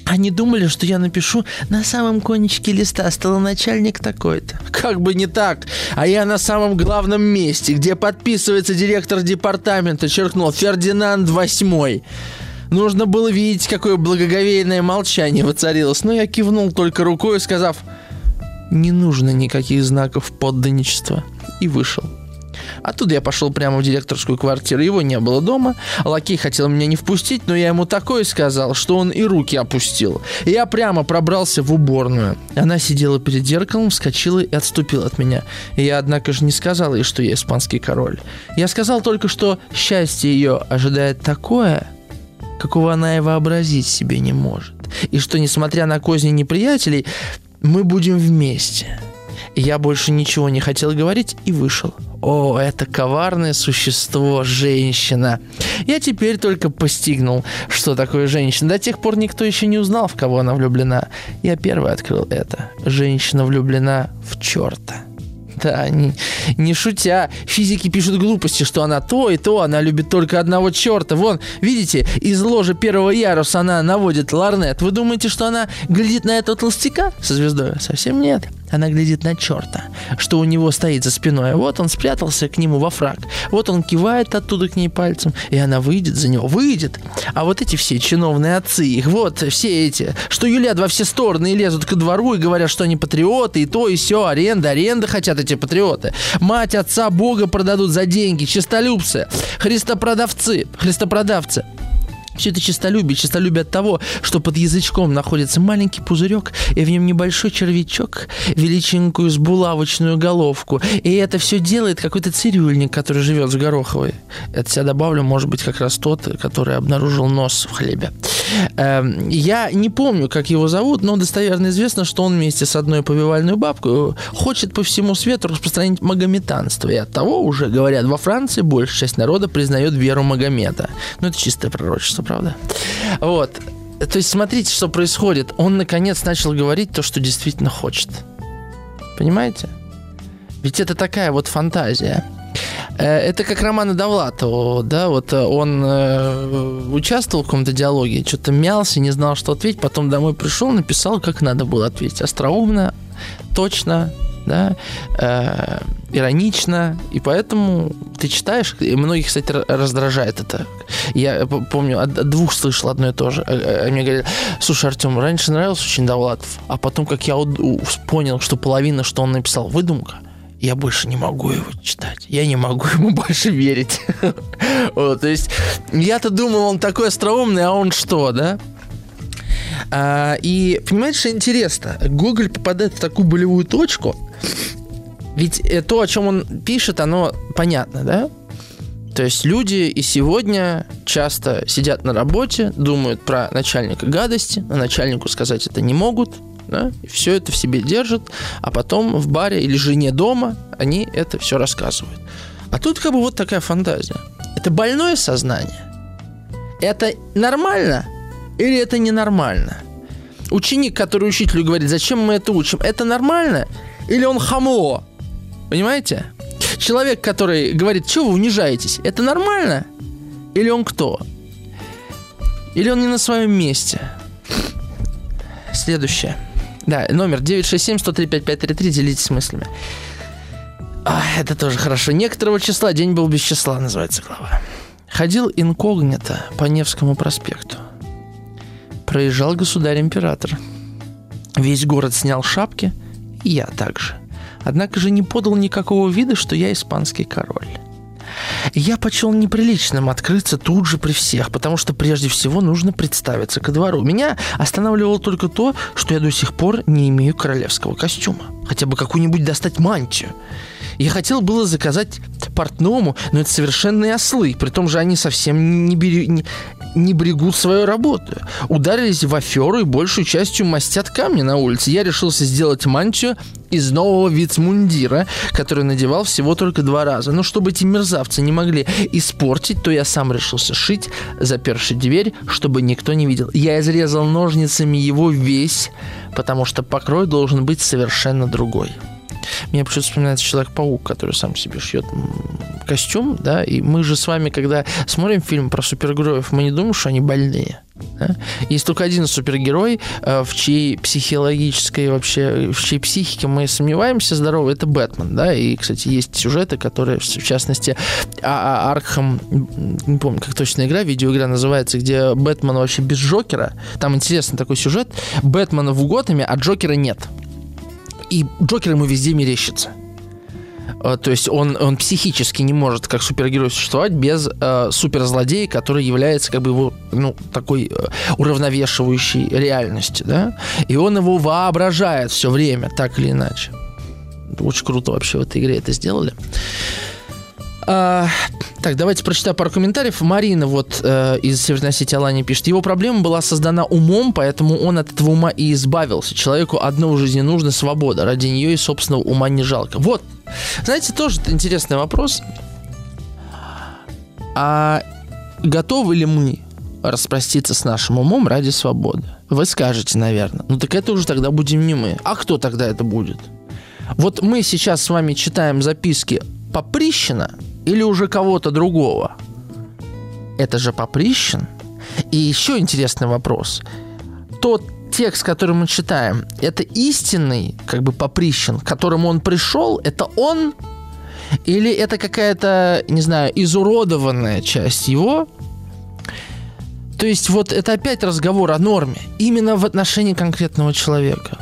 Они думали, что я напишу на самом конечке листа столоначальник такой-то. Как бы не так. А я на самом главном месте, где подписывается директор департамента, черкнул Фердинанд Восьмой. Нужно было видеть, какое благоговейное молчание воцарилось. Но я кивнул только рукой, сказав, не нужно никаких знаков подданничества. И вышел. Оттуда я пошел прямо в директорскую квартиру. Его не было дома. Лакей хотел меня не впустить, но я ему такое сказал, что он и руки опустил. Я прямо пробрался в уборную. Она сидела перед зеркалом, вскочила и отступила от меня. Я, однако же, не сказал ей, что я испанский король. Я сказал только, что счастье ее ожидает такое, какого она и вообразить себе не может. И что, несмотря на козни неприятелей, мы будем вместе. Я больше ничего не хотел говорить и вышел. О, это коварное существо, женщина. Я теперь только постигнул, что такое женщина. До тех пор никто еще не узнал, в кого она влюблена. Я первый открыл это. Женщина влюблена в черта. Да, не, не шутя. Физики пишут глупости, что она то и то, она любит только одного черта. Вон, видите, из ложи первого яруса она наводит ларнет. Вы думаете, что она глядит на этого толстяка со звездой? Совсем нет. Она глядит на черта, что у него стоит за спиной. Вот он спрятался к нему во фраг. Вот он кивает оттуда к ней пальцем, и она выйдет за него. Выйдет. А вот эти все чиновные отцы, их вот все эти, что юлят во все стороны и лезут ко двору и говорят, что они патриоты, и то, и все, аренда, аренда хотят эти патриоты. Мать, отца, Бога продадут за деньги, чистолюбцы, христопродавцы, христопродавцы. Все это честолюбие. Честолюбие от того, что под язычком находится маленький пузырек, и в нем небольшой червячок, величинкую с булавочную головку. И это все делает какой-то цирюльник, который живет в Гороховой. Это себя добавлю, может быть, как раз тот, который обнаружил нос в хлебе. Эм, я не помню, как его зовут, но достоверно известно, что он вместе с одной повивальной бабкой хочет по всему свету распространить магометанство. И от того уже, говорят, во Франции большая часть народа признает веру Магомета. Ну, это чистое пророчество, правда? Вот. То есть смотрите, что происходит. Он, наконец, начал говорить то, что действительно хочет. Понимаете? Ведь это такая вот фантазия. Э, это как Романа Довлатова, да, вот э, он э, участвовал в каком-то диалоге, что-то мялся, не знал, что ответить, потом домой пришел, написал, как надо было ответить. Остроумно, точно, да, э, иронично, и поэтому ты читаешь, и многих, кстати, раздражает это. Я помню, от двух слышал одно и то же. Они мне говорят, слушай, Артем, раньше нравился очень Довлатов, а потом, как я понял, что половина, что он написал, выдумка – я больше не могу его читать. Я не могу ему больше верить. вот, то есть я-то думал, он такой остроумный, а он что, да? А, и понимаете, что интересно? Гоголь попадает в такую болевую точку, ведь то, о чем он пишет, оно понятно, да? То есть люди и сегодня часто сидят на работе, думают про начальника гадости, а начальнику сказать это не могут, да, и все это в себе держат, а потом в баре или жене дома они это все рассказывают. А тут как бы вот такая фантазия. Это больное сознание? Это нормально или это ненормально? Ученик, который учителю говорит, зачем мы это учим, это нормально или он хамло? Понимаете? Человек, который говорит, чего вы унижаетесь, это нормально? Или он кто? Или он не на своем месте? Следующее. Да, номер 967-103-5533, делитесь мыслями. А, это тоже хорошо. Некоторого числа, день был без числа, называется глава. Ходил инкогнито по Невскому проспекту. Проезжал государь-император. Весь город снял шапки, и я также. Однако же не подал никакого вида, что я испанский король. Я почел неприличным открыться тут же при всех, потому что прежде всего нужно представиться ко двору. Меня останавливало только то, что я до сих пор не имею королевского костюма. Хотя бы какую-нибудь достать мантию. Я хотел было заказать портному, но это совершенные ослы. При том же они совсем не, бери, не брегут свою работу. Ударились в аферу и большую частью мастят камни на улице. Я решился сделать мантию из нового вицмундира, который надевал всего только два раза. Но чтобы эти мерзавцы не могли испортить, то я сам решился шить, заперши дверь, чтобы никто не видел. Я изрезал ножницами его весь, потому что покрой должен быть совершенно другой. Мне почему-то вспоминается Человек-паук, который сам себе шьет костюм, да, и мы же с вами, когда смотрим фильм про супергероев, мы не думаем, что они больные. Да? Есть только один супергерой, э, в чьей психологической вообще, в чьей психике мы сомневаемся здоровый, это Бэтмен, да, и, кстати, есть сюжеты, которые, в частности, а, а, Аркхам, не помню, как точно игра, видеоигра называется, где Бэтмен вообще без Джокера, там интересный такой сюжет, Бэтмена в Готэме, а Джокера нет и Джокер ему везде мерещится. Э, то есть он, он психически не может как супергерой существовать без э, суперзлодея, который является как бы его ну, такой э, уравновешивающей реальностью. Да? И он его воображает все время, так или иначе. Очень круто вообще в этой игре это сделали. А, так, давайте прочитаю пару комментариев. Марина вот э, из Северной Осетии Алания пишет. Его проблема была создана умом, поэтому он от этого ума и избавился. Человеку одно в жизни нужно свобода. Ради нее и собственного ума не жалко. Вот. Знаете, тоже интересный вопрос. А готовы ли мы распроститься с нашим умом ради свободы? Вы скажете, наверное. Ну так это уже тогда будем не мы. А кто тогда это будет? Вот мы сейчас с вами читаем записки Поприщина или уже кого-то другого? Это же Поприщин. И еще интересный вопрос. Тот текст, который мы читаем, это истинный, как бы Поприщин, к которому он пришел, это он? Или это какая-то, не знаю, изуродованная часть его? То есть вот это опять разговор о норме, именно в отношении конкретного человека.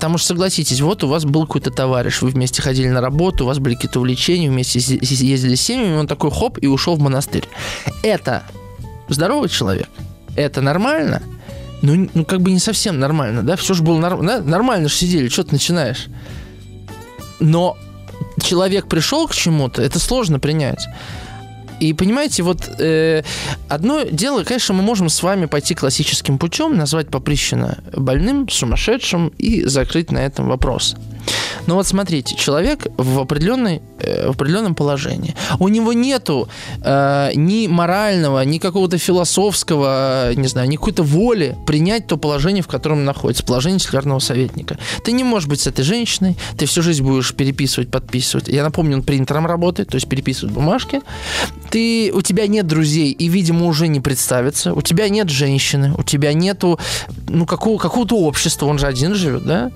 Потому что, согласитесь, вот у вас был какой-то товарищ, вы вместе ходили на работу, у вас были какие-то увлечения, вместе ездили с семьями, он такой хоп и ушел в монастырь. Это здоровый человек? Это нормально? Ну, ну как бы не совсем нормально, да? Все же было нормально. Нормально же сидели, что ты начинаешь? Но человек пришел к чему-то, это сложно принять. И понимаете, вот э, одно дело, конечно, мы можем с вами пойти классическим путем, назвать Поприщина больным, сумасшедшим и закрыть на этом вопрос. Но вот смотрите, человек в, определенной, э, в определенном положении. У него нету э, ни морального, ни какого-то философского, не знаю, ни какой-то воли принять то положение, в котором он находится, положение титулярного советника. Ты не можешь быть с этой женщиной, ты всю жизнь будешь переписывать, подписывать. Я напомню, он принтером работает, то есть переписывает бумажки. Ты, у тебя нет друзей и, видимо, уже не представится. У тебя нет женщины, у тебя нету ну, какого, какого-то общества, он же один живет, да?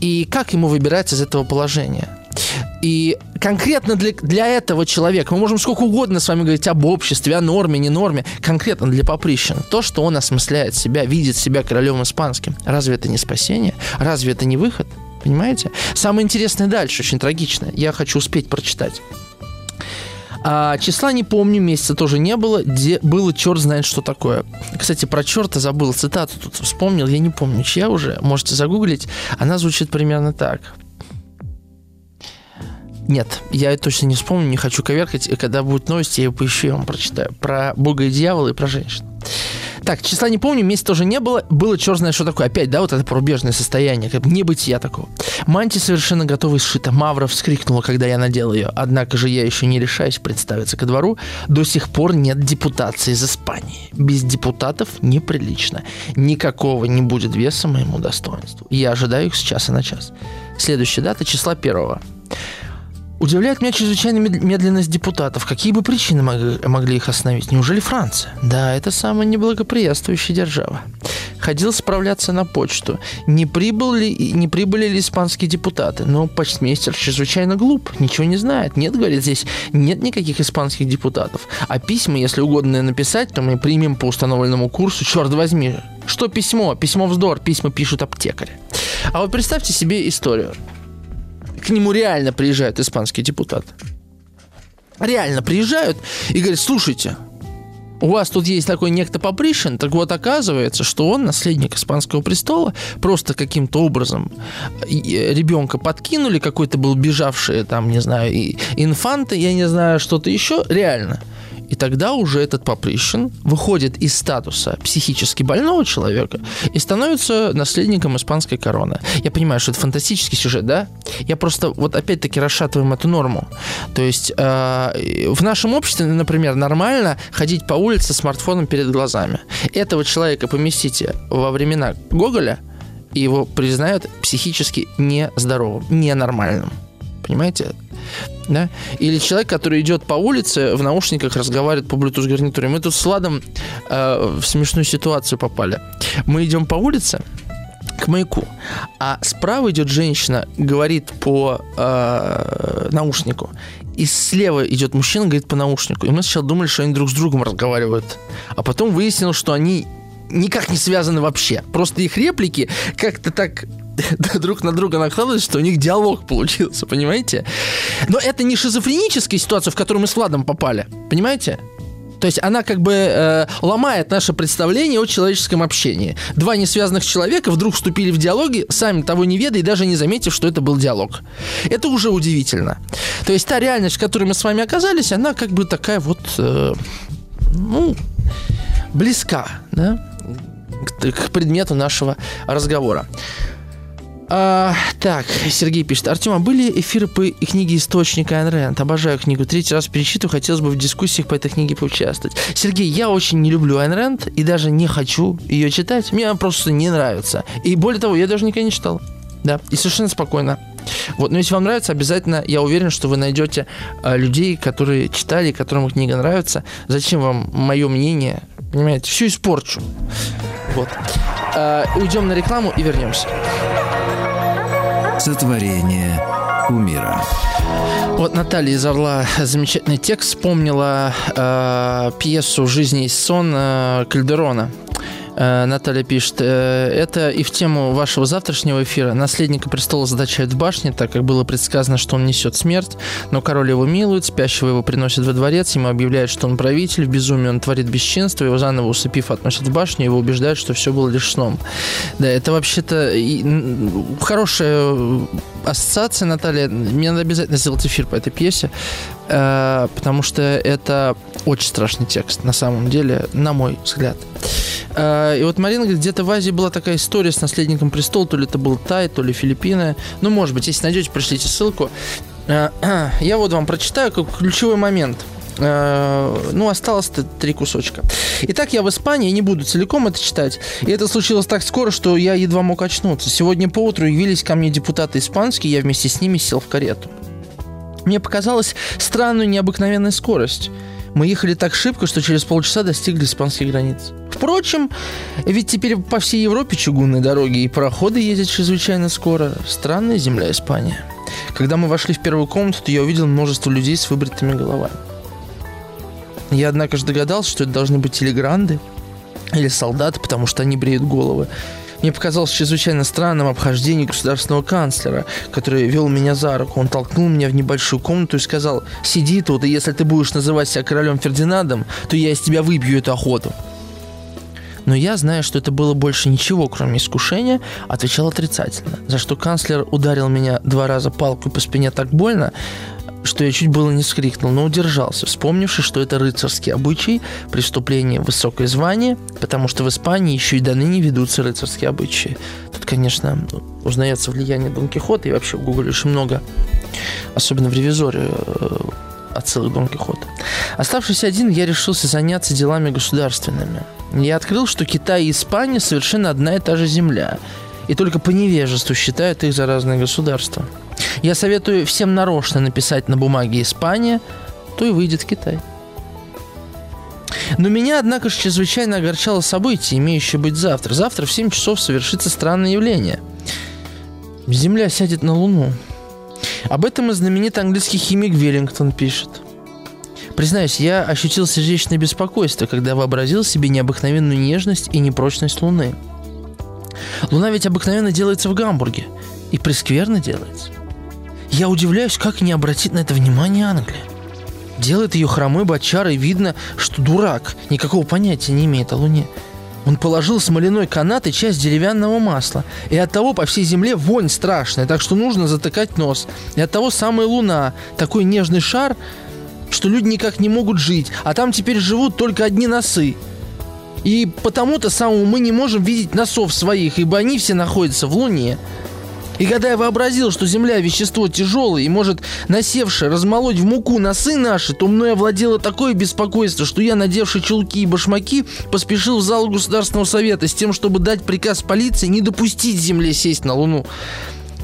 И как ему выбирать из этого положения? И конкретно для, для этого человека, мы можем сколько угодно с вами говорить об обществе, о норме, не норме, конкретно для Поприщина, то, что он осмысляет себя, видит себя королем испанским, разве это не спасение? Разве это не выход? Понимаете? Самое интересное дальше, очень трагичное. Я хочу успеть прочитать. А, числа не помню, месяца тоже не было. Где было черт знает что такое. Кстати, про черта забыл, цитату тут вспомнил, я не помню, чья уже. Можете загуглить. Она звучит примерно так. Нет, я точно не вспомню, не хочу коверкать. Когда будут новости, я поищу, я вам прочитаю. Про Бога и дьявола и про женщин. Так, числа не помню, месяца тоже не было. Было черт знает что такое. Опять, да, вот это порубежное состояние, как небытия такого. Мантия совершенно готова и сшита. Мавра вскрикнула, когда я надел ее. Однако же я еще не решаюсь представиться ко двору. До сих пор нет депутации из Испании. Без депутатов неприлично. Никакого не будет веса моему достоинству. Я ожидаю их с часа на час. Следующая дата числа первого. Удивляет меня чрезвычайно медленность депутатов. Какие бы причины могли, их остановить? Неужели Франция? Да, это самая неблагоприятствующая держава. Ходил справляться на почту. Не, прибыл ли, не прибыли ли испанские депутаты? Но почтмейстер чрезвычайно глуп, ничего не знает. Нет, говорит, здесь нет никаких испанских депутатов. А письма, если угодно написать, то мы примем по установленному курсу. Черт возьми, что письмо? Письмо вздор, письма пишут аптекари. А вот представьте себе историю к нему реально приезжают испанские депутаты. Реально приезжают и говорят, слушайте, у вас тут есть такой некто Попришин, так вот оказывается, что он наследник испанского престола, просто каким-то образом ребенка подкинули, какой-то был бежавший там, не знаю, инфанты, я не знаю, что-то еще, реально – и тогда уже этот Поприщин выходит из статуса психически больного человека и становится наследником испанской короны. Я понимаю, что это фантастический сюжет, да? Я просто вот опять-таки расшатываем эту норму. То есть э, в нашем обществе, например, нормально ходить по улице с смартфоном перед глазами. Этого человека поместите во времена Гоголя, и его признают психически нездоровым, ненормальным. Понимаете? Да? Или человек, который идет по улице, в наушниках разговаривает по Bluetooth гарнитуре. Мы тут с Владом э, в смешную ситуацию попали. Мы идем по улице, к маяку. А справа идет женщина, говорит по э, наушнику. И слева идет мужчина, говорит по наушнику. И мы сначала думали, что они друг с другом разговаривают. А потом выяснилось, что они никак не связаны вообще. Просто их реплики как-то так друг на друга накладываются, что у них диалог получился, понимаете? Но это не шизофреническая ситуация, в которую мы с Владом попали, понимаете? То есть она как бы э, ломает наше представление о человеческом общении. Два несвязанных человека вдруг вступили в диалоги, сами того не ведая и даже не заметив, что это был диалог. Это уже удивительно. То есть та реальность, в которой мы с вами оказались, она как бы такая вот, э, ну, близка, да, к, к предмету нашего разговора. А, так, Сергей пишет. Артем, а были эфиры по книге «Источник Айн Рэнд»? Обожаю книгу. Третий раз перечитываю. Хотелось бы в дискуссиях по этой книге поучаствовать. Сергей, я очень не люблю Айн Рэнд и даже не хочу ее читать. Мне она просто не нравится. И более того, я даже никогда не читал. Да, и совершенно спокойно. Вот, но если вам нравится, обязательно, я уверен, что вы найдете э, людей, которые читали, которым книга нравится. Зачем вам мое мнение? Понимаете, все испорчу. Вот. Э, уйдем на рекламу и вернемся. Сотворение умира. Вот Наталья из Орла замечательный текст вспомнила э, пьесу «Жизнь и сон» э, Кальдерона. Э, Наталья пишет, э, это и в тему вашего завтрашнего эфира. Наследника престола задачает в башне, так как было предсказано, что он несет смерть, но король его милует, спящего его приносит во дворец, ему объявляют, что он правитель, в безумии он творит бесчинство, его заново усыпив относят в башню, его убеждают, что все было лишь сном. Да, это вообще-то хорошая ассоциация, Наталья. Мне надо обязательно сделать эфир по этой пьесе, э, потому что это очень страшный текст, на самом деле, на мой взгляд. Э, и вот Марина говорит, где-то в Азии была такая история с наследником престола, то ли это был Тай, то ли Филиппины. Ну, может быть, если найдете, пришлите ссылку. Э, я вот вам прочитаю как ключевой момент. Ну, осталось три кусочка. Итак, я в Испании, не буду целиком это читать. И это случилось так скоро, что я едва мог очнуться. Сегодня поутру явились ко мне депутаты испанские, я вместе с ними сел в карету. Мне показалась странную необыкновенная скорость. Мы ехали так шибко, что через полчаса достигли испанских границ. Впрочем, ведь теперь по всей Европе чугунные дороги и пароходы ездят чрезвычайно скоро. Странная земля Испания. Когда мы вошли в первую комнату, то я увидел множество людей с выбритыми головами. Я, однако же догадался, что это должны быть телегранды или солдаты, потому что они бреют головы. Мне показалось чрезвычайно странным обхождение государственного канцлера, который вел меня за руку. Он толкнул меня в небольшую комнату и сказал, «Сиди тут, и если ты будешь называть себя королем Фердинандом, то я из тебя выбью эту охоту». Но я, зная, что это было больше ничего, кроме искушения, отвечал отрицательно, за что канцлер ударил меня два раза палкой по спине так больно, что я чуть было не скрикнул, но удержался, вспомнивши, что это рыцарский обычай, преступление высокое звание, потому что в Испании еще и до ныне ведутся рыцарские обычаи. Тут, конечно, узнается влияние Дон Кихота, и вообще в Гугле очень много, особенно в ревизоре, э, отсылок Дон Кихота. Оставшись один, я решился заняться делами государственными. Я открыл, что Китай и Испания совершенно одна и та же земля, и только по невежеству считают их за разные государства – я советую всем нарочно написать на бумаге Испания, то и выйдет Китай. Но меня, однако же, чрезвычайно огорчало событие, имеющее быть завтра. Завтра в 7 часов совершится странное явление. Земля сядет на Луну. Об этом и знаменитый английский химик Веллингтон пишет. Признаюсь, я ощутил сердечное беспокойство, когда вообразил себе необыкновенную нежность и непрочность Луны. Луна ведь обыкновенно делается в Гамбурге. И прескверно делается. Я удивляюсь, как не обратить на это внимание Англия. Делает ее хромой бочарой, видно, что дурак, никакого понятия не имеет о Луне. Он положил смоляной канат и часть деревянного масла. И от того по всей земле вонь страшная, так что нужно затыкать нос. И от того самая Луна, такой нежный шар, что люди никак не могут жить. А там теперь живут только одни носы. И потому-то самому мы не можем видеть носов своих, ибо они все находятся в Луне. И когда я вообразил, что земля – вещество тяжелое и может насевшее размолоть в муку носы наши, то мной овладело такое беспокойство, что я, надевший чулки и башмаки, поспешил в зал Государственного совета с тем, чтобы дать приказ полиции не допустить земле сесть на Луну.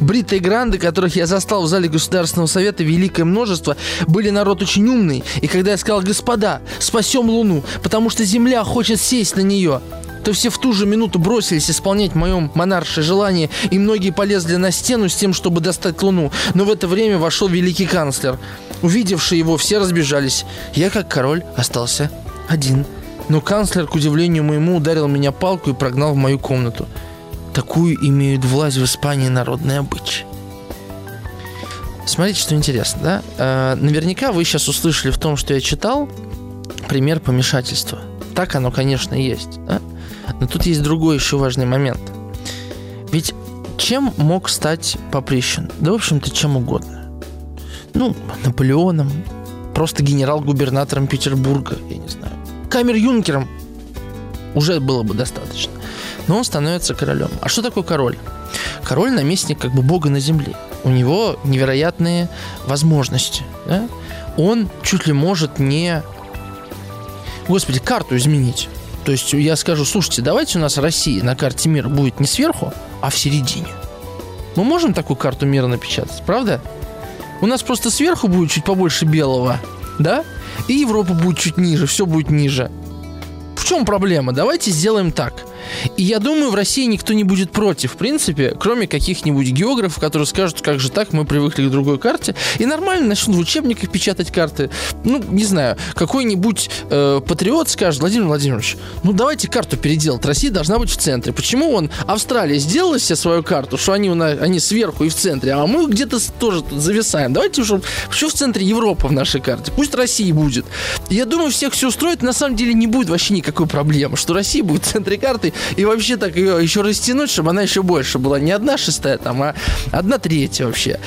Бритые гранды, которых я застал в зале Государственного совета великое множество, были народ очень умный. И когда я сказал, господа, спасем Луну, потому что Земля хочет сесть на нее, то все в ту же минуту бросились исполнять мое монаршее желание, и многие полезли на стену с тем, чтобы достать Луну. Но в это время вошел великий канцлер. Увидевшие его, все разбежались. Я, как король, остался один. Но канцлер, к удивлению моему, ударил меня палку и прогнал в мою комнату. Такую имеют власть в Испании народные обычаи. Смотрите, что интересно, да? Э, наверняка вы сейчас услышали в том, что я читал, пример помешательства. Так оно, конечно, есть, да? Но тут есть другой еще важный момент. Ведь чем мог стать Поприщин? Да, в общем-то, чем угодно. Ну, Наполеоном, просто генерал-губернатором Петербурга, я не знаю. Камер-юнкером уже было бы достаточно. Но он становится королем. А что такое король? Король наместник как бы бога на земле. У него невероятные возможности. Да? Он чуть ли может не... Господи, карту изменить. То есть я скажу, слушайте, давайте у нас Россия на карте мира будет не сверху, а в середине. Мы можем такую карту мира напечатать, правда? У нас просто сверху будет чуть побольше белого, да? И Европа будет чуть ниже, все будет ниже. В чем проблема? Давайте сделаем так. И я думаю, в России никто не будет против, в принципе, кроме каких-нибудь географов, которые скажут, как же так, мы привыкли к другой карте, и нормально начнут в учебниках печатать карты. Ну, не знаю, какой-нибудь э, патриот скажет, Владимир Владимирович, ну давайте карту переделать, Россия должна быть в центре. Почему он, Австралия сделала себе свою карту, что они, они сверху и в центре, а мы где-то тоже тут зависаем. Давайте уже, что в центре Европа в нашей карте, пусть Россия будет. Я думаю, всех все устроит, на самом деле не будет вообще никакой проблемы, что Россия будет в центре карты, и вообще так ее еще растянуть, чтобы она еще больше была. Не одна шестая там, а одна третья вообще.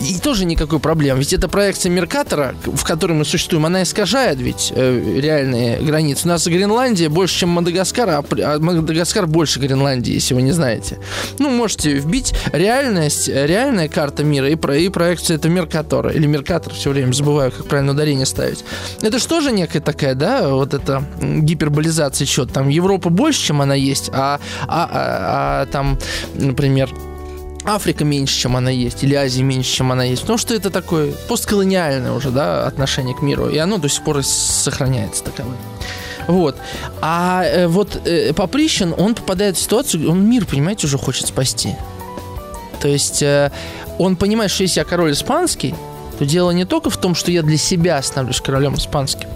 И тоже никакой проблемы. Ведь эта проекция Меркатора, в которой мы существуем, она искажает ведь э, реальные границы. У нас Гренландия больше, чем Мадагаскар, а, а Мадагаскар больше Гренландии, если вы не знаете. Ну, можете вбить реальность, реальная карта мира и, про, и проекция это Меркатора. Или Меркатор, все время забываю, как правильно ударение ставить. Это же некая такая, да, вот эта гиперболизация счет. Там Европа больше, чем она есть, а, а, а, а там, например, Африка меньше, чем она есть, или Азия меньше, чем она есть. Потому что это такое постколониальное уже, да, отношение к миру. И оно до сих пор сохраняется таковым. Вот. А э, вот э, Поприщин, он попадает в ситуацию, он мир, понимаете, уже хочет спасти. То есть э, он понимает, что если я король испанский, то дело не только в том, что я для себя становлюсь королем испанским,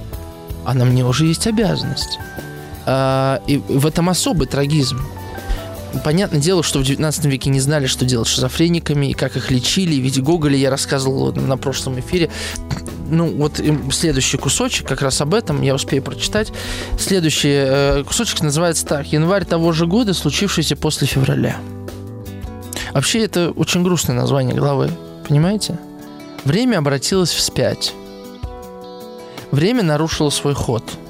а на мне уже есть обязанность. А, и в этом особый трагизм. Понятное дело, что в 19 веке не знали, что делать с шизофрениками и как их лечили. Ведь Гоголя я рассказывал на прошлом эфире. Ну, вот следующий кусочек как раз об этом я успею прочитать. Следующий э, кусочек называется так. Январь того же года, случившийся после февраля. Вообще, это очень грустное название главы. Понимаете? Время обратилось вспять. Время нарушило свой ход –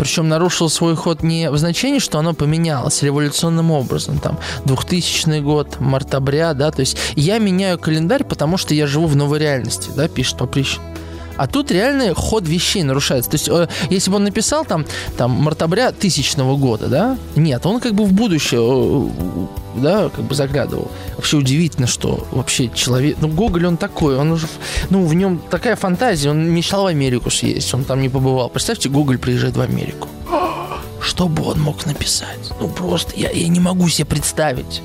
причем нарушил свой ход не в значении, что оно поменялось революционным образом, там, 2000 год, март-обря, да, то есть я меняю календарь, потому что я живу в новой реальности, да, пишет Поприщин. А тут реальный ход вещей нарушается. То есть, э, если бы он написал там, там мартабря тысячного года, да, нет, он как бы в будущее, э, да, как бы заглядывал. Вообще удивительно, что вообще человек, ну, Гоголь, он такой, он уже, ну, в нем такая фантазия, он мечтал в Америку съездить, он там не побывал. Представьте, Гоголь приезжает в Америку. Что бы он мог написать? Ну, просто я, я не могу себе представить.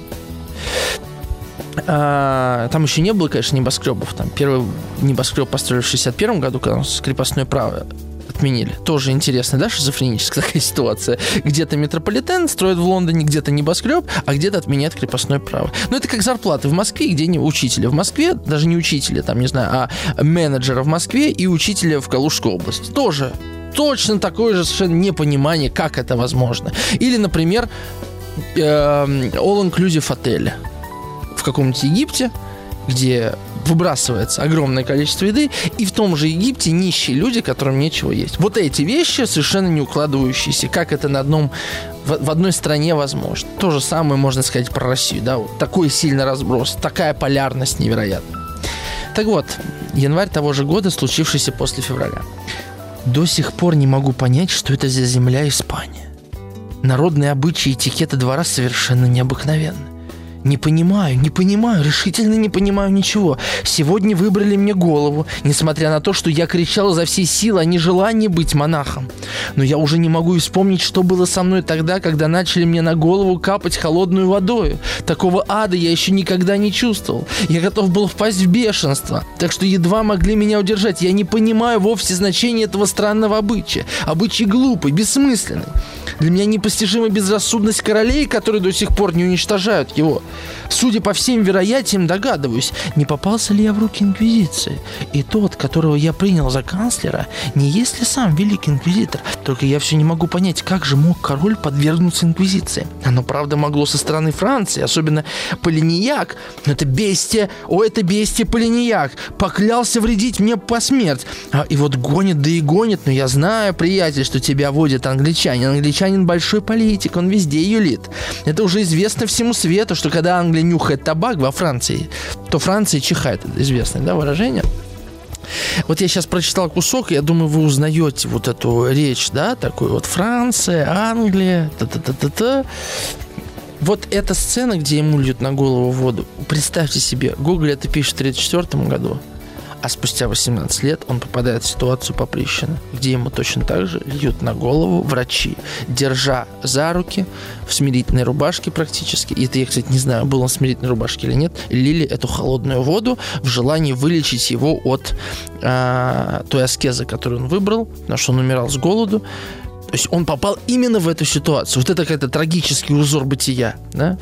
А, там еще не было, конечно, небоскребов. Там первый небоскреб построили в 61 году, когда крепостное право отменили. Тоже интересная, да, шизофреническая такая ситуация. Где-то метрополитен строят в Лондоне, где-то небоскреб, а где-то отменяют крепостное право. Ну, это как зарплаты в Москве, где не учителя. В Москве, даже не учителя, там, не знаю, а менеджера в Москве и учителя в Калужской области. Тоже точно такое же совершенно непонимание, как это возможно. Или, например, э, all-inclusive отеля каком-нибудь Египте, где выбрасывается огромное количество еды, и в том же Египте нищие люди, которым нечего есть. Вот эти вещи совершенно не укладывающиеся, как это на одном, в, одной стране возможно. То же самое можно сказать про Россию, да, вот такой сильный разброс, такая полярность невероятная. Так вот, январь того же года, случившийся после февраля. До сих пор не могу понять, что это за земля Испания. Народные обычаи и этикеты двора совершенно необыкновенны. Не понимаю, не понимаю, решительно не понимаю ничего. Сегодня выбрали мне голову, несмотря на то, что я кричал за все силы о нежелании быть монахом. Но я уже не могу вспомнить, что было со мной тогда, когда начали мне на голову капать холодную водой. Такого ада я еще никогда не чувствовал. Я готов был впасть в бешенство. Так что едва могли меня удержать. Я не понимаю вовсе значения этого странного обычая. Обычай глупый, бессмысленный. Для меня непостижима безрассудность королей, которые до сих пор не уничтожают его. Судя по всем вероятиям, догадываюсь, не попался ли я в руки Инквизиции. И тот, которого я принял за канцлера, не есть ли сам Великий Инквизитор. Только я все не могу понять, как же мог король подвергнуться Инквизиции. Оно, правда, могло со стороны Франции, особенно Полинияк. Но это бестия, о, это бестия Полинияк. Поклялся вредить мне по смерть. А, и вот гонит, да и гонит. Но я знаю, приятель, что тебя водит англичанин. Англичанин большой политик, он везде юлит. Это уже известно всему свету, что когда Англия нюхает табак во Франции, то Франция чихает. Известное да, выражение. Вот я сейчас прочитал кусок, я думаю, вы узнаете вот эту речь, да, такой вот Франция, Англия, та-та-та-та-та. Вот эта сцена, где ему льют на голову воду, представьте себе, Гоголь это пишет в 1934 году, а спустя 18 лет он попадает в ситуацию Поприщина, где ему точно так же льют на голову врачи, держа за руки в смирительной рубашке практически. И это я, кстати, не знаю, был он в смирительной рубашке или нет. Лили эту холодную воду в желании вылечить его от э, той аскезы, которую он выбрал, потому что он умирал с голоду. То есть он попал именно в эту ситуацию. Вот это какой-то трагический узор бытия. Да?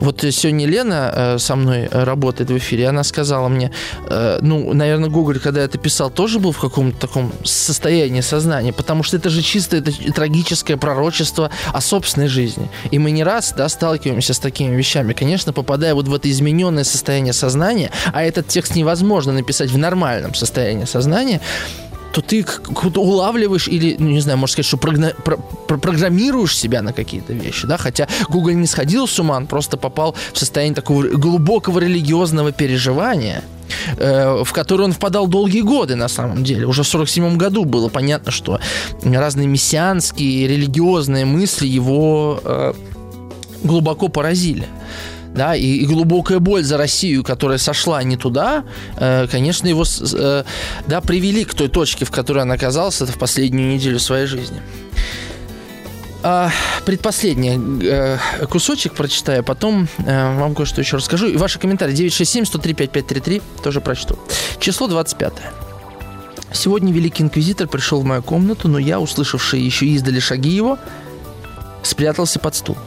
Вот сегодня Лена э, со мной работает в эфире, она сказала мне, э, ну, наверное, Гоголь, когда это писал, тоже был в каком-то таком состоянии сознания, потому что это же чисто это трагическое пророчество о собственной жизни. И мы не раз да, сталкиваемся с такими вещами. Конечно, попадая вот в это измененное состояние сознания, а этот текст невозможно написать в нормальном состоянии сознания, то ты улавливаешь или, ну, не знаю, можно сказать, что прогна- про- про- программируешь себя на какие-то вещи, да, хотя Google не сходил с ума, он просто попал в состояние такого глубокого религиозного переживания, э, в который он впадал долгие годы на самом деле. Уже в 47 году было понятно, что разные мессианские религиозные мысли его э, глубоко поразили да, и, и глубокая боль за Россию, которая сошла не туда, э, конечно, его, э, да, привели к той точке, в которой он оказался в последнюю неделю своей жизни. А, предпоследний э, кусочек прочитаю, потом э, вам кое-что еще расскажу. И ваши комментарии 967-103-5533 тоже прочту. Число 25. Сегодня Великий Инквизитор пришел в мою комнату, но я, услышавший еще издали шаги его, спрятался под стул.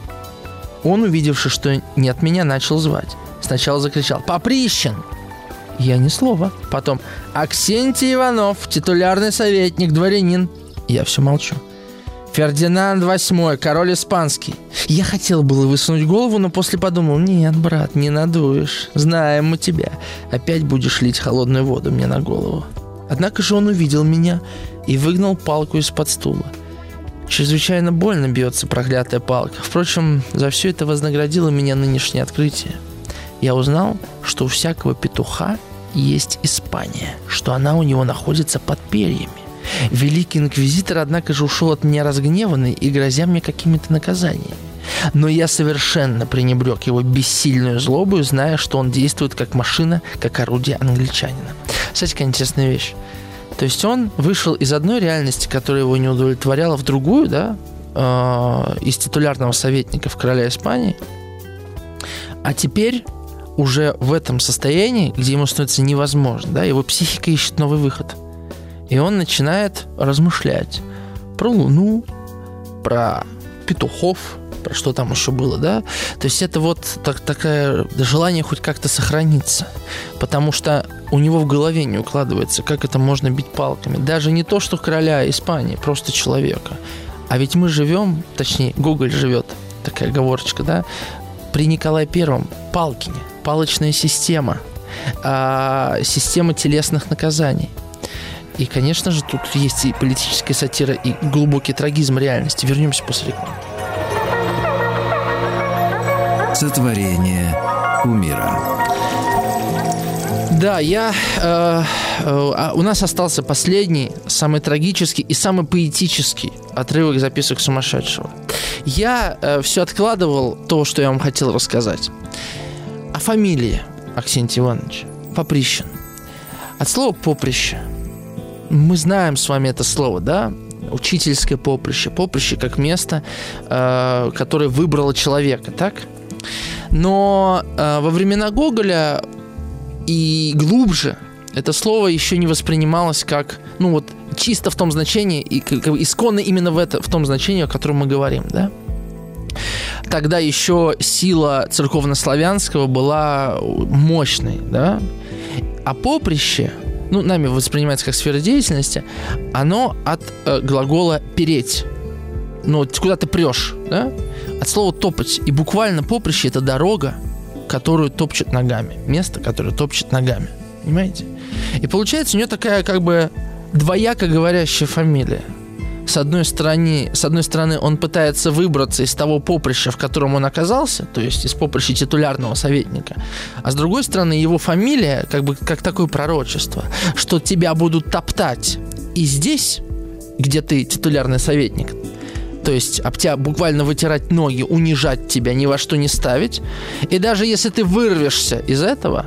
Он, увидевши, что не от меня, начал звать. Сначала закричал «Поприщен!» Я ни слова. Потом «Аксентий Иванов, титулярный советник, дворянин». Я все молчу. Фердинанд VIII, король испанский. Я хотел было высунуть голову, но после подумал, нет, брат, не надуешь. Знаем мы тебя. Опять будешь лить холодную воду мне на голову. Однако же он увидел меня и выгнал палку из-под стула. Чрезвычайно больно бьется проклятая палка. Впрочем, за все это вознаградило меня нынешнее открытие. Я узнал, что у всякого петуха есть Испания, что она у него находится под перьями. Великий инквизитор, однако же, ушел от меня разгневанный и грозя мне какими-то наказаниями. Но я совершенно пренебрег его бессильную злобу, зная, что он действует как машина, как орудие англичанина. Кстати, какая интересная вещь. То есть он вышел из одной реальности, которая его не удовлетворяла, в другую, да, э, из титулярного советника в короля Испании. А теперь уже в этом состоянии, где ему становится невозможно, да, его психика ищет новый выход. И он начинает размышлять про Луну, про петухов, про что там еще было, да. То есть это вот так, такое желание хоть как-то сохраниться. Потому что у него в голове не укладывается, как это можно бить палками. Даже не то, что короля Испании, просто человека. А ведь мы живем, точнее, Гоголь живет, такая оговорочка, да, при Николае Первом, Палкине, палочная система, а, система телесных наказаний. И, конечно же, тут есть и политическая сатира, и глубокий трагизм реальности. Вернемся после рекламы. Сотворение умира. Да, я... Э, э, а у нас остался последний, самый трагический и самый поэтический отрывок записок сумасшедшего. Я э, все откладывал то, что я вам хотел рассказать. о фамилии Аксентия Ивановича. Поприщин. От слова поприще. Мы знаем с вами это слово, да? Учительское поприще. Поприще как место, э, которое выбрало человека, так? Но э, во времена Гоголя и глубже это слово еще не воспринималось как, ну вот, чисто в том значении, и как, исконно именно в, это, в том значении, о котором мы говорим, да? Тогда еще сила церковнославянского была мощной, да? А поприще, ну, нами воспринимается как сфера деятельности, оно от э, глагола «переть». Ну, куда ты прешь, да? От слова «топать». И буквально поприще – это дорога, которую топчет ногами. Место, которое топчет ногами. Понимаете? И получается у нее такая как бы двояко говорящая фамилия – с одной стороны, с одной стороны, он пытается выбраться из того поприща, в котором он оказался, то есть из поприща титулярного советника, а с другой стороны, его фамилия как бы как такое пророчество, что тебя будут топтать и здесь, где ты титулярный советник, то есть об тебя буквально вытирать ноги, унижать тебя, ни во что не ставить. И даже если ты вырвешься из этого